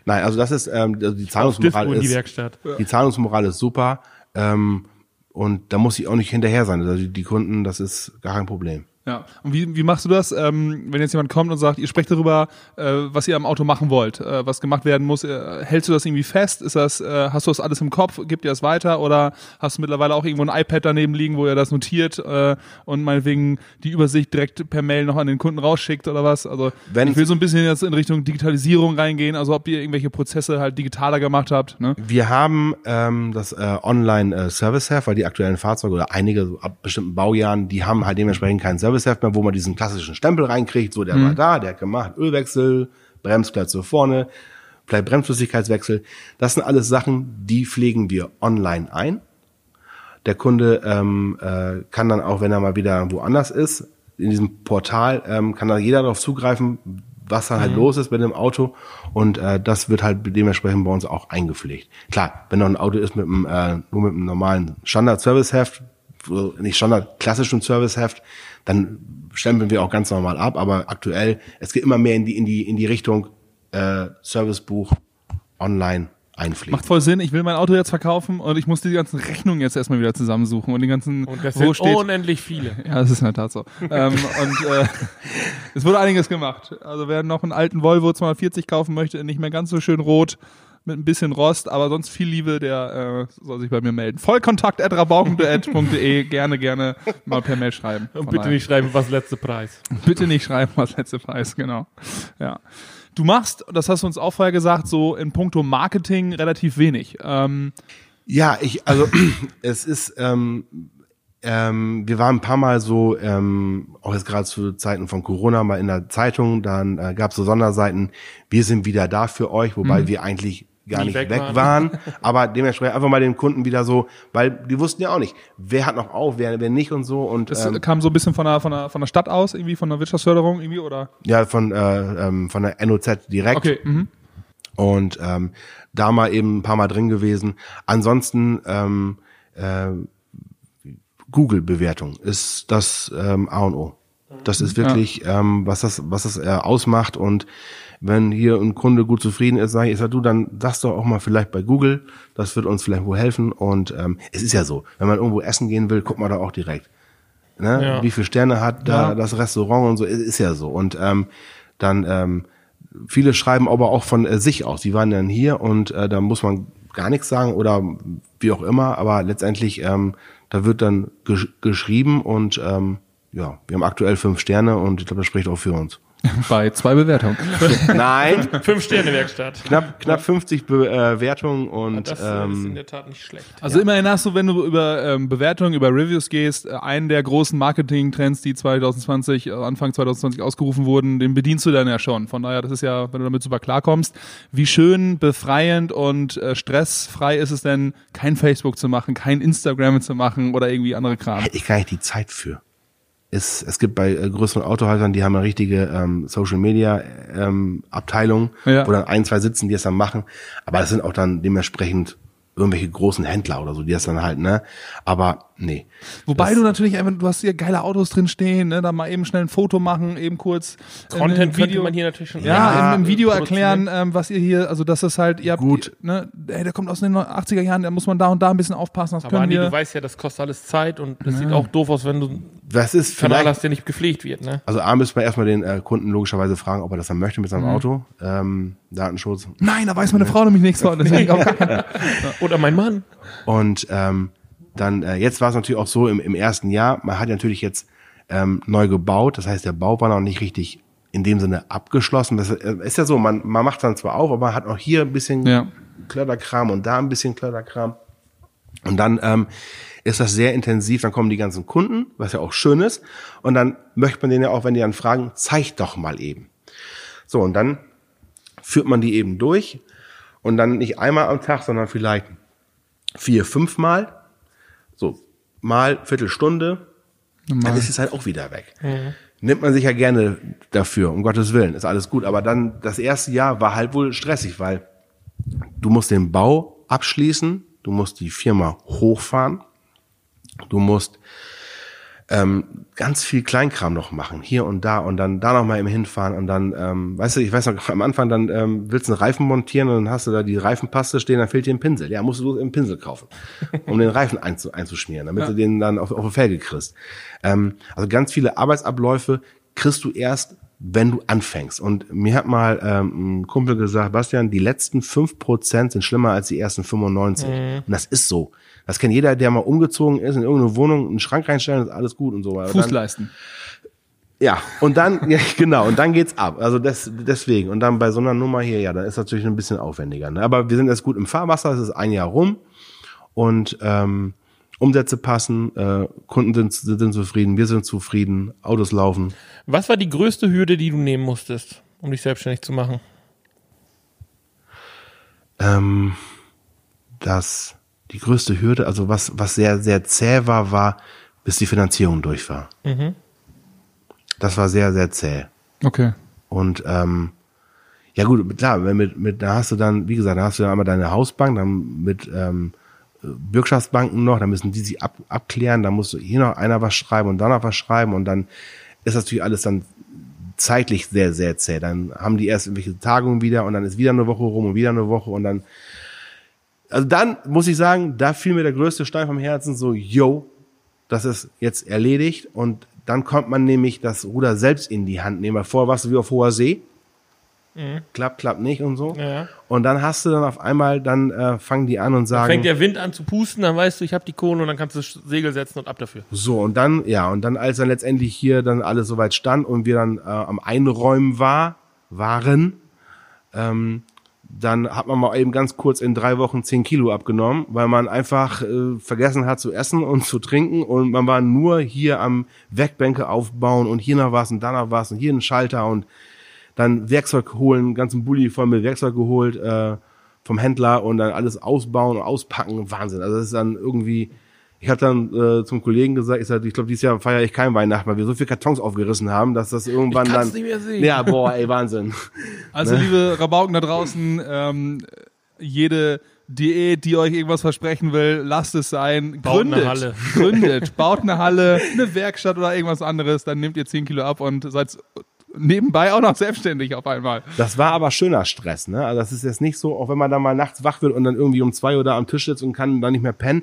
Nein, also das ist ähm, also die Zahlungsmoral in die ist, Werkstatt. die Zahlungsmoral ist super. Ähm, und da muss ich auch nicht hinterher sein. Also die, die Kunden, das ist gar kein Problem. Ja. Und wie, wie machst du das, ähm, wenn jetzt jemand kommt und sagt, ihr sprecht darüber, äh, was ihr am Auto machen wollt, äh, was gemacht werden muss? Äh, hältst du das irgendwie fest? Ist das, äh, hast du das alles im Kopf? Gibt ihr das weiter? Oder hast du mittlerweile auch irgendwo ein iPad daneben liegen, wo ihr das notiert äh, und meinetwegen die Übersicht direkt per Mail noch an den Kunden rausschickt oder was? Also Wenn- ich will so ein bisschen jetzt in Richtung Digitalisierung reingehen, also ob ihr irgendwelche Prozesse halt digitaler gemacht habt. Ne? Wir haben ähm, das äh, Online äh, Service Heft, weil die aktuellen Fahrzeuge oder einige ab bestimmten Baujahren, die haben halt dementsprechend kein Service Heft mehr, wo man diesen klassischen Stempel reinkriegt, so der war da, der hat gemacht, Ölwechsel, Bremsklötze vorne, vielleicht Bremsflüssigkeitswechsel. Das sind alles Sachen, die pflegen wir online ein. Der Kunde ähm, äh, kann dann auch, wenn er mal wieder woanders ist, in diesem Portal, ähm, kann da jeder darauf zugreifen, was dann halt los ist mit dem Auto. Und äh, das wird halt dementsprechend bei uns auch eingepflegt. Klar, wenn noch ein Auto ist mit einem, äh, nur mit einem normalen Standard-Service-Heft, nicht Standard klassischen Service-Heft, dann stempeln wir auch ganz normal ab. Aber aktuell, es geht immer mehr in die, in die, in die Richtung äh, Servicebuch online einpflegen. Macht voll Sinn, ich will mein Auto jetzt verkaufen und ich muss die ganzen Rechnungen jetzt erstmal wieder zusammensuchen und die ganzen, Und das wo sind steht, unendlich viele. (laughs) Ja, das ist in der Tat so. ähm, und äh, (laughs) es wurde einiges gemacht. Also wer noch einen alten Volvo 240 kaufen möchte, nicht mehr ganz so schön rot, mit ein bisschen Rost, aber sonst viel Liebe, der äh, soll sich bei mir melden. Vollkontakt.rabaukenduett.de (laughs) gerne, gerne mal per Mail schreiben. Und bitte daher. nicht schreiben, was letzte Preis. bitte nicht schreiben, was letzte Preis, genau. Ja. Du machst, das hast du uns auch vorher gesagt, so in puncto Marketing relativ wenig. Ähm, Ja, ich, also (clears throat) es ist, ähm, ähm, wir waren ein paar Mal so, ähm, auch jetzt gerade zu Zeiten von Corona, mal in der Zeitung, dann äh, gab es so Sonderseiten, wir sind wieder da für euch, wobei wir eigentlich gar nicht weg weg, waren. waren. (laughs) aber dementsprechend einfach mal den Kunden wieder so, weil die wussten ja auch nicht, wer hat noch auf, wer, wer nicht und so. Und das ähm, kam so ein bisschen von der, von, der, von der Stadt aus, irgendwie von der Wirtschaftsförderung irgendwie, oder? ja, von, äh, ähm, von der NOZ direkt. Okay, mhm. und ähm, da mal eben ein paar Mal drin gewesen. Ansonsten ähm, äh, Google-Bewertung ist das ähm, A und O. Das ist wirklich, ähm, was das, was das äh, ausmacht. Und wenn hier ein Kunde gut zufrieden ist, sage ich, sag du, dann sagst doch auch mal vielleicht bei Google, das wird uns vielleicht wohl helfen. Und ähm, es ist ja so, wenn man irgendwo essen gehen will, guckt man da auch direkt. Ne? Ja. Wie viele Sterne hat da Ja. das Restaurant und so, ist, ist ja so. Und ähm, dann ähm, viele schreiben aber auch von äh, sich aus. Die waren dann hier und äh, da muss man gar nichts sagen oder wie auch immer, aber letztendlich ähm, da wird dann gesch geschrieben und ähm, ja, wir haben aktuell fünf Sterne und ich glaube, das spricht auch für uns. (laughs) Bei zwei Bewertungen. Nein, Fünf-Sterne-Werkstatt. knapp knapp 50 Bewertungen und Das äh, ist in ähm, der Tat nicht schlecht. Also immerhin hast du, wenn du über ähm, Bewertungen, über Reviews gehst, äh, einen der großen Marketing-Trends, die 2020, äh, Anfang 2020 ausgerufen wurden, den bedienst du dann ja schon. Von daher, das ist ja, wenn du damit super klarkommst, wie schön, befreiend und äh, stressfrei ist es denn, kein Facebook zu machen, kein Instagram zu machen oder irgendwie andere Kram. hätte ich gar nicht die Zeit für. Es, es gibt bei äh, größeren Autohäusern, die haben eine richtige ähm, Social Media ähm, Abteilung, Ja. wo dann ein, zwei sitzen, die es dann machen. Aber es sind auch dann dementsprechend irgendwelche großen Händler oder so, die das dann halt, ne? Aber nee. Wobei du natürlich einfach, du hast hier geile Autos drin stehen, ne, da mal eben schnell ein Foto machen, eben kurz Content ein könnte man hier natürlich schon Ja, Ja, im, im Video erklären, ähm, was ihr hier, also das ist halt, ihr habt, Gut. ne, ey, der kommt aus den 80er Jahren, da muss man da und da ein bisschen aufpassen, das Aber können Andi, wir. du weißt ja, das kostet alles Zeit und das sieht auch doof aus, wenn du einen Das ist Kanal vielleicht, hast, der nicht gepflegt wird, ne? also A müssen wir erstmal den äh, Kunden logischerweise fragen, ob er das dann möchte mit seinem Mhm. Auto. Ähm, Datenschutz. Nein, da weiß meine Frau nämlich nichts von. Deswegen (laughs) keinen- Oder mein Mann. Und ähm, dann, äh, jetzt war es natürlich auch so im, im ersten Jahr, man hat ja natürlich jetzt ähm, neu gebaut, das heißt, der Bau war noch nicht richtig in dem Sinne abgeschlossen. Das äh, ist ja so, man, man macht dann zwar auf, aber man hat auch hier ein bisschen Ja. Klöderkram und da ein bisschen Klöderkram. Und dann ähm, ist das sehr intensiv, dann kommen die ganzen Kunden, was ja auch schön ist. Und dann möchte man denen ja auch, wenn die dann fragen, zeig doch mal eben. So, und dann führt man die eben durch und dann nicht einmal am Tag, sondern vielleicht vier, fünf Mal, Viertelstunde, dann ist es halt auch wieder weg. Nimmt man sich ja gerne dafür, um Gottes Willen, ist alles gut. Aber dann das erste Jahr war halt wohl stressig, weil du musst den Bau abschließen, du musst die Firma hochfahren, du musst ähm, ganz viel Kleinkram noch machen, hier und da und dann da noch mal im Hinfahren und dann, ähm, weißt du, ich weiß noch, (laughs) am Anfang dann ähm, willst du einen Reifen montieren und dann hast du da die Reifenpaste stehen, dann fehlt dir ein Pinsel. Ja, musst du einen Pinsel kaufen, (laughs) um den Reifen einzu, einzuschmieren, damit du den dann auf, auf die Felge kriegst. Ähm, also ganz viele Arbeitsabläufe kriegst du erst, wenn du anfängst. Und mir hat mal ähm, ein Kumpel gesagt, Bastian, die letzten fünf Prozent sind schlimmer als die ersten 95. Und das ist so. Das kennt jeder, der mal umgezogen ist, in irgendeine Wohnung, einen Schrank reinstellen, ist alles gut und so. Dann- Fußleisten. ja, und dann, (laughs) ja, genau, und dann geht's ab. Also des, deswegen. Und dann bei so einer Nummer hier, ja, dann ist natürlich ein bisschen aufwendiger. Ne? Aber wir sind jetzt gut im Fahrwasser, es ist ein Jahr rum und ähm, Umsätze passen, äh, Kunden sind, sind zufrieden, wir sind zufrieden, Autos laufen. Was war die größte Hürde, die du nehmen musstest, um dich selbstständig zu machen? Ähm, das die größte Hürde, also was, was sehr, sehr zäh war, war, bis die Finanzierung durch war. Das war sehr, sehr zäh. Okay. Und ähm, ja gut, klar, wenn mit, mit, da hast du dann, wie gesagt, da hast du dann einmal deine Hausbank, dann mit ähm, Bürgschaftsbanken noch, dann müssen die sich ab, abklären, dann musst du hier noch einer was schreiben und da noch was schreiben und dann ist das natürlich alles dann zeitlich sehr, sehr zäh. Dann haben die erst irgendwelche Tagungen wieder und dann ist wieder eine Woche rum und wieder eine Woche und dann also dann muss ich sagen, da fiel mir der größte Stein vom Herzen so, yo, das ist jetzt erledigt und dann kommt man nämlich das Ruder selbst in die Hand nehmen. Weil vorher warst du wie auf hoher See. Klappt, klappt nicht und so. Mhm. Ja. Und dann hast du dann auf einmal, dann äh, fangen die an und sagen, Fängt der Wind an zu pusten, dann weißt du, ich habe die Kohle und dann kannst du das Segel setzen und ab dafür. so und dann, ja, und dann als dann letztendlich hier dann alles soweit stand und wir dann äh, am Einräumen war, waren, ähm, dann hat man mal eben ganz kurz in drei Wochen zehn Kilo abgenommen, weil man einfach äh, vergessen hat zu essen und zu trinken und man war nur hier am Werkbänke aufbauen und hier noch was und da noch was und hier ein Schalter und dann Werkzeug holen, einen ganzen Bulli voll mit Werkzeug geholt äh, vom Händler und dann alles ausbauen und auspacken, Wahnsinn. Also das ist dann irgendwie, ich habe dann äh, zum Kollegen gesagt, ich, sag, ich glaube, dieses Jahr feiere ich kein Weihnachten, weil wir so viele Kartons aufgerissen haben, dass das irgendwann kann's dann... nicht mehr sehen. Ja, boah, ey, Wahnsinn. Also, liebe Rabauken da draußen, ähm, jede Diät, die euch irgendwas versprechen will, lasst es sein. Baut gründet, eine Halle. gründet, baut eine Halle, eine Werkstatt oder irgendwas anderes, dann nehmt ihr 10 Kilo ab und seid nebenbei auch noch selbstständig auf einmal. Das war aber schöner Stress, ne? Also das ist jetzt nicht so, auch wenn man dann mal nachts wach wird und dann irgendwie um zwei Uhr da am Tisch sitzt und kann dann nicht mehr pennen.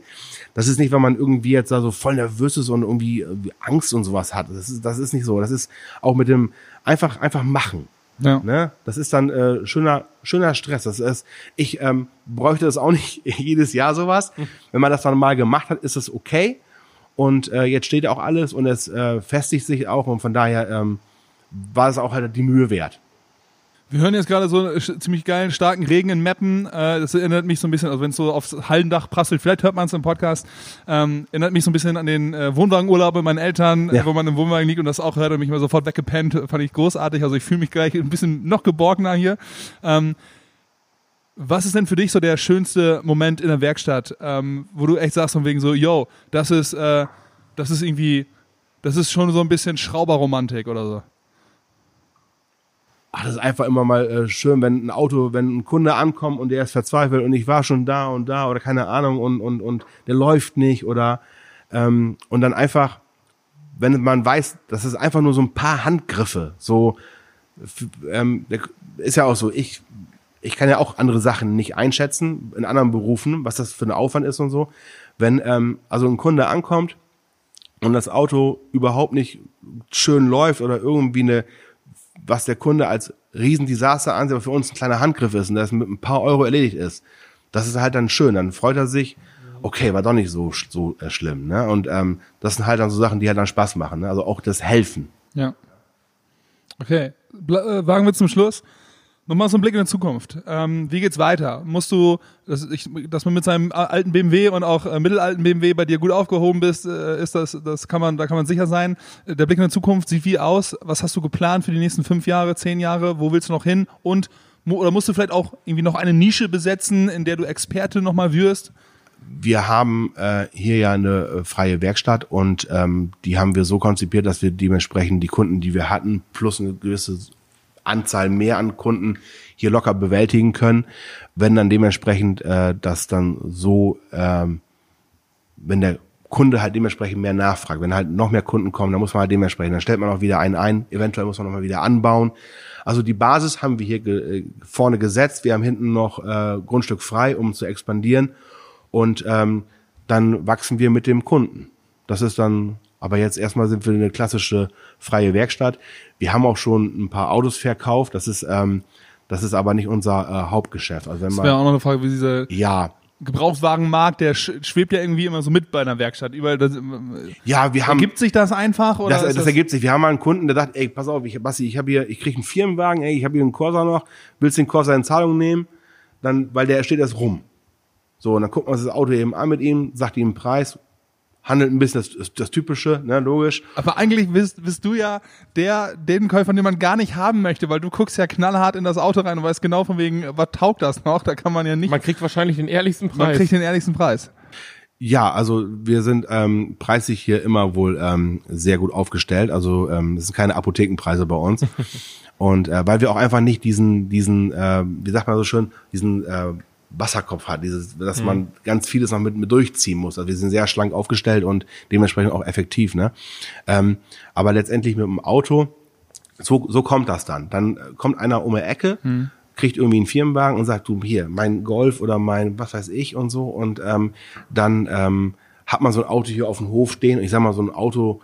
Das ist nicht, wenn man irgendwie jetzt da so voll nervös ist und irgendwie, irgendwie Angst und sowas hat. Das ist, das ist nicht so. Das ist auch mit dem einfach, einfach machen. Ja. Ne? Das ist dann äh, schöner, schöner Stress. Das ist, ich ähm, bräuchte das auch nicht (laughs) jedes Jahr sowas. Wenn man das dann mal gemacht hat, ist es okay. Und äh, jetzt steht auch alles und es äh, festigt sich auch und von daher ähm, war es auch halt die Mühe wert. Wir hören jetzt gerade so einen ziemlich geilen, starken Regen in Meppen. Äh, das erinnert mich so ein bisschen, also wenn es so aufs Hallendach prasselt, vielleicht hört man es im Podcast, ähm, erinnert mich so ein bisschen an den äh, Wohnwagenurlaub mit meinen Eltern, Ja. äh, wo man im Wohnwagen liegt und das auch hört und mich mal sofort weggepennt. Fand ich großartig. Also ich fühle mich gleich ein bisschen noch geborgener hier. Ähm, was ist denn für dich so der schönste Moment in der Werkstatt, ähm, wo du echt sagst von wegen so, yo, das ist, äh, das ist irgendwie, das ist schon so ein bisschen Schrauberromantik oder so. Ach, das ist einfach immer mal äh, schön, wenn ein Auto, wenn ein Kunde ankommt und der ist verzweifelt und ich war schon da und da oder keine Ahnung und und und der läuft nicht oder ähm, und dann einfach, wenn man weiß, das ist einfach nur so ein paar Handgriffe, so ähm, ist ja auch so, ich ich kann ja auch andere Sachen nicht einschätzen in anderen Berufen, was das für ein Aufwand ist und so. Wenn ähm, also ein Kunde ankommt und das Auto überhaupt nicht schön läuft oder irgendwie eine was der Kunde als Riesendesaster ansieht, aber für uns ein kleiner Handgriff ist und das mit ein paar Euro erledigt ist, das ist halt dann schön. Dann freut er sich, okay, war doch nicht so, so äh, schlimm. Ne? Und ähm, das sind halt dann so Sachen, die halt dann Spaß machen. Ne? Also auch das Helfen. Ja. Okay, Bla äh, wagen wir zum Schluss. Nochmal so ein Blick in die Zukunft. Ähm, wie geht's weiter? Musst du, dass, ich, dass man mit seinem alten BMW und auch äh, mittelalten BMW bei dir gut aufgehoben bist, äh, ist das, das kann man, da kann man sicher sein. Äh, Der Blick in die Zukunft sieht wie aus? Was hast du geplant für die nächsten fünf Jahre, zehn Jahre? Wo willst du noch hin? Und oder musst du vielleicht auch irgendwie noch eine Nische besetzen, in der du Experte nochmal wirst? wir haben äh, hier ja eine äh, freie Werkstatt und ähm, die haben wir so konzipiert, dass wir dementsprechend die Kunden, die wir hatten, plus eine gewisse Anzahl mehr an Kunden hier locker bewältigen können, wenn dann dementsprechend äh, das dann so, ähm, wenn der Kunde halt dementsprechend mehr nachfragt, wenn halt noch mehr Kunden kommen, dann muss man halt dementsprechend, dann stellt man auch wieder einen ein, eventuell muss man noch mal wieder anbauen. Also die Basis haben wir hier ge äh, vorne gesetzt, wir haben hinten noch äh, Grundstück frei, um zu expandieren und ähm, dann wachsen wir mit dem Kunden. Das ist dann, aber jetzt erstmal sind wir eine klassische freie Werkstatt. Wir haben auch schon ein paar Autos verkauft, das ist ähm, das ist aber nicht unser äh, Hauptgeschäft. Also wenn Das wäre auch noch eine Frage, wie dieser ja, Gebrauchtwagenmarkt, der sch schwebt ja irgendwie immer so mit bei einer Werkstatt. Überall, das, ja, wir haben ergibt sich das einfach? Oder das, ist das, ergibt sich. Wir haben mal einen Kunden, der sagt, ey, pass auf, ich, Basti, ich habe hier, ich krieg einen Firmenwagen, ey, ich habe hier einen Corsa noch, willst du den Corsa in Zahlung nehmen? Dann, weil der steht erst rum. So, und dann guckt man sich das Auto eben an mit ihm, sagt ihm einen Preis, handelt ein bisschen das, das, das Typische, ne, logisch. Aber eigentlich bist, bist du ja der, den Käufer, den man gar nicht haben möchte, weil du guckst ja knallhart in das Auto rein und weißt genau von wegen, was taugt das noch? Da kann man ja nicht, Man kriegt wahrscheinlich den ehrlichsten man Preis. kriegt den ehrlichsten Preis. Ja, also wir sind ähm, preislich hier immer wohl ähm, sehr gut aufgestellt. Also ähm, es sind keine Apothekenpreise bei uns. (laughs) Und äh, weil wir auch einfach nicht diesen, diesen, äh, wie sagt man so schön, diesen äh, Wasserkopf hat, dieses, dass man ganz vieles noch mit, mit durchziehen muss. Also wir sind sehr schlank aufgestellt und dementsprechend auch effektiv. Ne? Ähm, aber letztendlich mit dem Auto, so, so kommt das dann. Dann äh, kommt einer um die Ecke, kriegt irgendwie einen Firmenwagen und sagt, du hier, mein Golf oder mein was weiß ich und so. Und ähm, dann ähm, hat man so ein Auto hier auf dem Hof stehen. Und ich sag mal, so ein Auto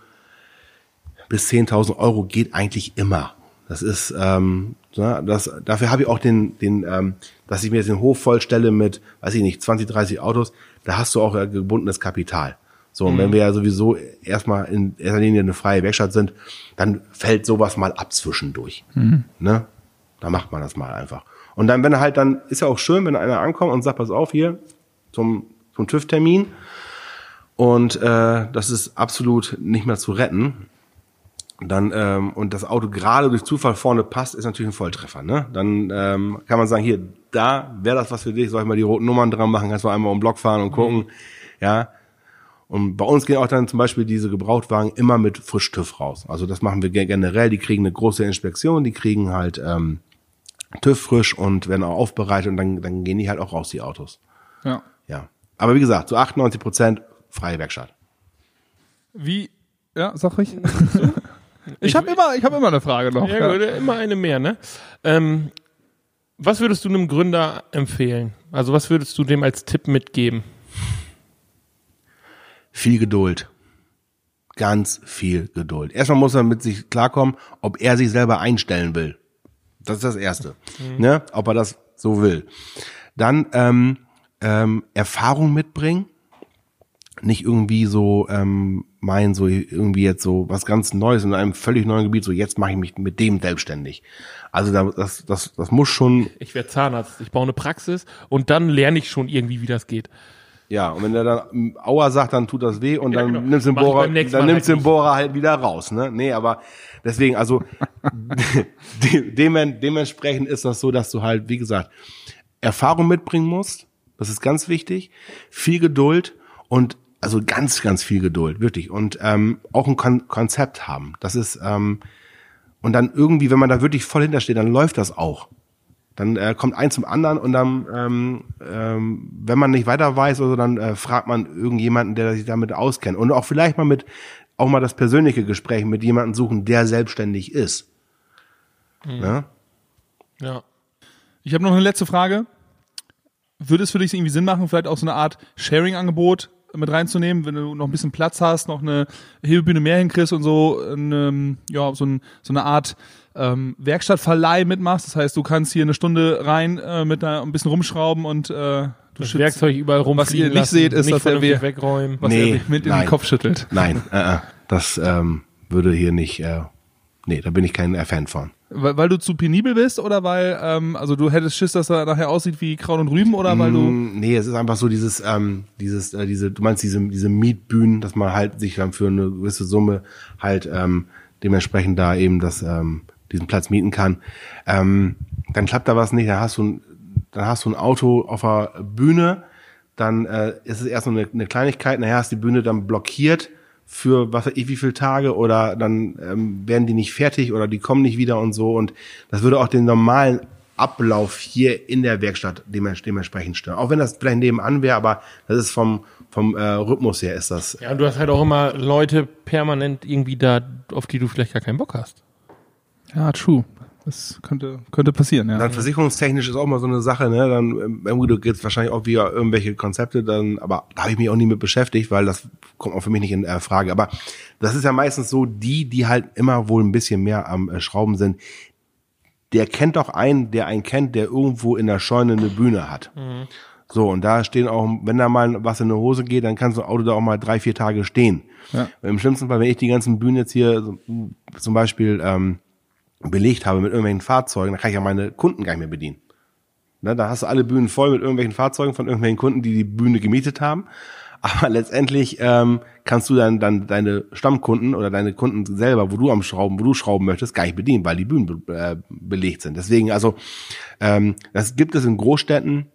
bis 10.000 Euro geht eigentlich immer. Das ist, ähm, ne, das, dafür habe ich auch den, den, ähm, dass ich mir jetzt den Hof vollstelle mit, weiß ich nicht, 20, 30 Autos, da hast du auch äh, gebundenes Kapital. So, und wenn wir ja sowieso erstmal in erster Linie eine freie Werkstatt sind, dann fällt sowas mal ab zwischendurch. Ne? Da macht man das mal einfach. Und dann, wenn er halt dann, ist ja auch schön, wenn einer ankommt und sagt, pass auf hier, zum, zum TÜV-Termin. Und äh, das ist absolut nicht mehr zu retten. Dann, ähm, und das Auto gerade durch Zufall vorne passt, ist natürlich ein Volltreffer. Ne? Dann ähm, kann man sagen, hier, da wäre das was für dich, soll ich mal die roten Nummern dran machen, kannst du einmal um den Block fahren und gucken. Ja. Und bei uns gehen auch dann zum Beispiel diese Gebrauchtwagen immer mit Frisch-TÜV raus. Also das machen wir ge- generell. Die kriegen eine große Inspektion, die kriegen halt ähm, TÜV frisch und werden auch aufbereitet und dann, dann gehen die halt auch raus, die Autos. Ja. Ja. Aber wie gesagt, zu 98 Prozent freie Werkstatt. Wie, ja, sag ich. Ich habe immer, ich habe immer eine Frage noch. Ja, gut, immer eine mehr, ne? Ähm, was würdest du einem Gründer empfehlen? Also was würdest du dem als Tipp mitgeben? Viel Geduld. Ganz viel Geduld. Erstmal muss er mit sich klarkommen, ob er sich selber einstellen will. Das ist das Erste. Ne? Ob er das so will. Dann ähm, ähm, Erfahrung mitbringen. Nicht irgendwie so ähm, meinen, so irgendwie jetzt so was ganz Neues in einem völlig neuen Gebiet, so jetzt mache ich mich mit dem selbstständig. Also da, das, das, das muss schon Ich werde Zahnarzt, ich baue eine Praxis und dann lerne ich schon irgendwie, wie das geht. Ja, und wenn der dann ähm, Aua sagt, dann tut das weh und Ja, dann genau. nimmst du den Bohrer, dann nimmst halt den. Bohrer halt wieder raus, ne? Nee, aber deswegen, also (laughs) de- demen- dementsprechend ist das so, dass du halt, wie gesagt, Erfahrung mitbringen musst. Das ist ganz wichtig. Viel Geduld und also ganz, ganz viel Geduld, wirklich. Und ähm, auch ein Kon Konzept haben. Das ist, ähm, und dann irgendwie, wenn man da wirklich voll hintersteht, dann läuft das auch. Dann äh, kommt eins zum anderen und dann, ähm, ähm, wenn man nicht weiter weiß oder so, dann äh, fragt man irgendjemanden, der sich damit auskennt. Und auch vielleicht mal mit, auch mal das persönliche Gespräch mit jemandem suchen, der selbstständig ist. Ne? Ja. Ich habe noch eine letzte Frage. Würde es für dich irgendwie Sinn machen, vielleicht auch so eine Art Sharing-Angebot mit reinzunehmen, wenn du noch ein bisschen Platz hast, noch eine Hebebühne mehr hinkriegst und so, ähm, ja, so, ein, so eine Art ähm, Werkstattverleih mitmachst. Das heißt, du kannst hier eine Stunde rein äh, mit einer, ein bisschen rumschrauben und äh, du Das schützt- Werkzeug überall rumfliegen Was ihr nicht lassen, seht, ist, nicht dass er wir- wegräumen. was Nee, er mit in nein. den Kopf schüttelt. Nein, äh, äh, das ähm, würde hier nicht, äh, nee, da bin ich kein äh, Fan von. Weil, weil du zu penibel bist oder weil, ähm, also du hättest Schiss, dass er nachher aussieht wie Kraut und Rüben oder weil du. Mm, Nee, es ist einfach so dieses, ähm, dieses, äh, diese, du meinst diese, diese Mietbühnen, dass man halt sich dann für eine gewisse Summe halt ähm, dementsprechend da eben das, ähm, diesen Platz mieten kann. Ähm, dann klappt da was nicht, dann hast du ein, dann hast du ein Auto auf der Bühne, dann äh, ist es erst nur eine, eine Kleinigkeit, nachher ist die Bühne dann blockiert für was weiß ich wie viele Tage oder dann ähm, werden die nicht fertig oder die kommen nicht wieder und so und das würde auch den normalen Ablauf hier in der Werkstatt dements- dementsprechend stören. Auch wenn das vielleicht nebenan wäre, aber das ist vom vom äh, Rhythmus her ist das. Ja, und du hast halt auch immer Leute permanent irgendwie da, auf die du vielleicht gar keinen Bock hast. Ja, true. Das könnte, könnte passieren, ja. Dann versicherungstechnisch ist auch mal so eine Sache, ne? Dann ähm, irgendwie gibt es wahrscheinlich auch wieder irgendwelche Konzepte, dann, aber da habe ich mich auch nie mit beschäftigt, weil das kommt auch für mich nicht in äh, Frage. Aber das ist ja meistens so, die, die halt immer wohl ein bisschen mehr am äh, Schrauben sind, der kennt doch einen, der einen kennt, der irgendwo in der Scheune eine Bühne hat. So, und da stehen auch, wenn da mal was in eine Hose geht, dann kann so ein Auto da auch mal drei, vier Tage stehen. Ja. Im schlimmsten Fall, wenn ich die ganzen Bühnen jetzt hier zum Beispiel ähm, belegt habe mit irgendwelchen Fahrzeugen, dann kann ich ja meine Kunden gar nicht mehr bedienen. Ne, da hast du alle Bühnen voll mit irgendwelchen Fahrzeugen von irgendwelchen Kunden, die die Bühne gemietet haben. (laughs) Aber letztendlich ähm, kannst du dann, dann deine Stammkunden oder deine Kunden selber, wo du am Schrauben, wo du schrauben möchtest, gar nicht bedienen, weil die Bühnen be äh, belegt sind. Deswegen, also ähm, das gibt es in Großstädten.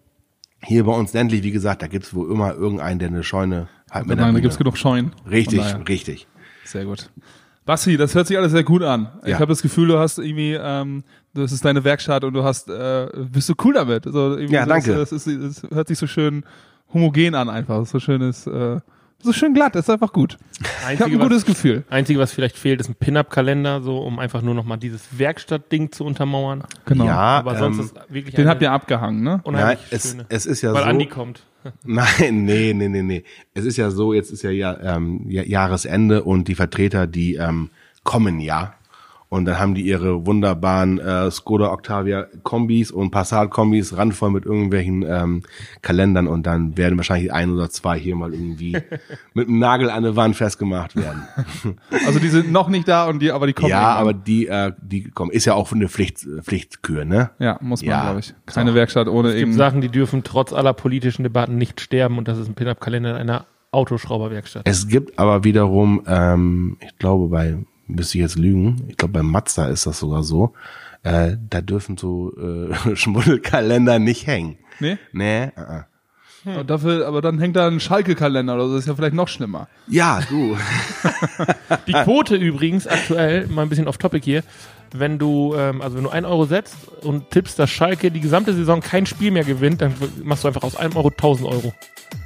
Hier bei uns ländlich, wie gesagt, da gibt es wohl immer irgendeinen, der eine Scheune hat mit Nein, da gibt's genug Scheunen. Richtig, richtig. Sehr gut. Basti, das hört sich alles sehr gut an. Ich Ja. habe das Gefühl, du hast irgendwie, ähm, das ist deine Werkstatt und du hast, äh, bist du cool damit. Also Ja, so, danke. Das, ist, das, hört sich so schön homogen an einfach. So schön ist, äh, so schön glatt. Ist einfach gut. Ich habe ein Einzige, gutes was, Gefühl. Einzige, was vielleicht fehlt, ist ein Pin-Up-Kalender, so um einfach nur noch mal dieses Werkstattding zu untermauern. Genau. Ja, Aber sonst ähm, ist wirklich Den habt ihr abgehangen, ne? ja, unheimlich es, schöne. es ist ja Weil so. Andi kommt. (laughs) Nein, nee, nee, nee, nee. Es ist ja so, jetzt ist ja, ja ähm, Ja- Jahresende und die Vertreter, die ähm, kommen ja. Und dann haben die ihre wunderbaren äh, Skoda Octavia Kombis und Passat Kombis randvoll mit irgendwelchen ähm, Kalendern und dann werden wahrscheinlich ein oder zwei hier mal irgendwie (laughs) mit einem Nagel an der Wand festgemacht werden. (laughs) Also die sind noch nicht da und die, aber die kommen. ja, irgendwann. aber die, äh, die kommen, ist ja auch eine Pflicht, Pflichtkür, ne? Ja, muss man, Ja. glaube ich. Keine Werkstatt ohne Es gibt eben. Sachen, die dürfen trotz aller politischen Debatten nicht sterben und das ist ein Pin-Up-Kalender in einer Autoschrauberwerkstatt. Es gibt aber wiederum, ähm, ich glaube bei, müsste ich jetzt lügen, ich glaube bei Mazda ist das sogar so, äh, da dürfen so äh, (laughs) Schmuddelkalender nicht hängen. Nee? Nee, äh, äh. Aber Dafür, aber dann hängt da ein Schalke-Kalender oder so. Das ist ja vielleicht noch schlimmer. Ja, du. (laughs) Die Quote übrigens aktuell, mal ein bisschen off topic hier, wenn du, ähm, also wenn du 1 Euro setzt und tippst, dass Schalke die gesamte Saison kein Spiel mehr gewinnt, dann machst du einfach aus 1 Euro 1000 Euro.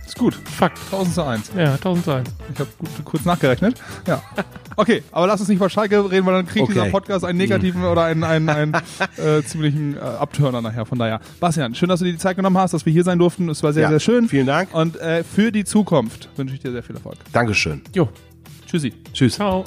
Ist gut. Fakt. 1000 zu 1. Ja, 1000 sein. Ich habe kurz nachgerechnet. Ja. (laughs) Okay, aber lass uns nicht über Schalke reden, weil dann kriegt Okay. dieser Podcast einen negativen oder einen, einen, einen (laughs) äh, ziemlichen äh, Abturner nachher. Von daher, Bastian, schön, dass du dir die Zeit genommen hast, dass wir hier sein durften. Es war sehr, Ja, sehr schön. vielen Dank. Und äh, für die Zukunft wünsche ich dir sehr viel Erfolg. Dankeschön. Jo, Tschüssi. Tschüss. ciao.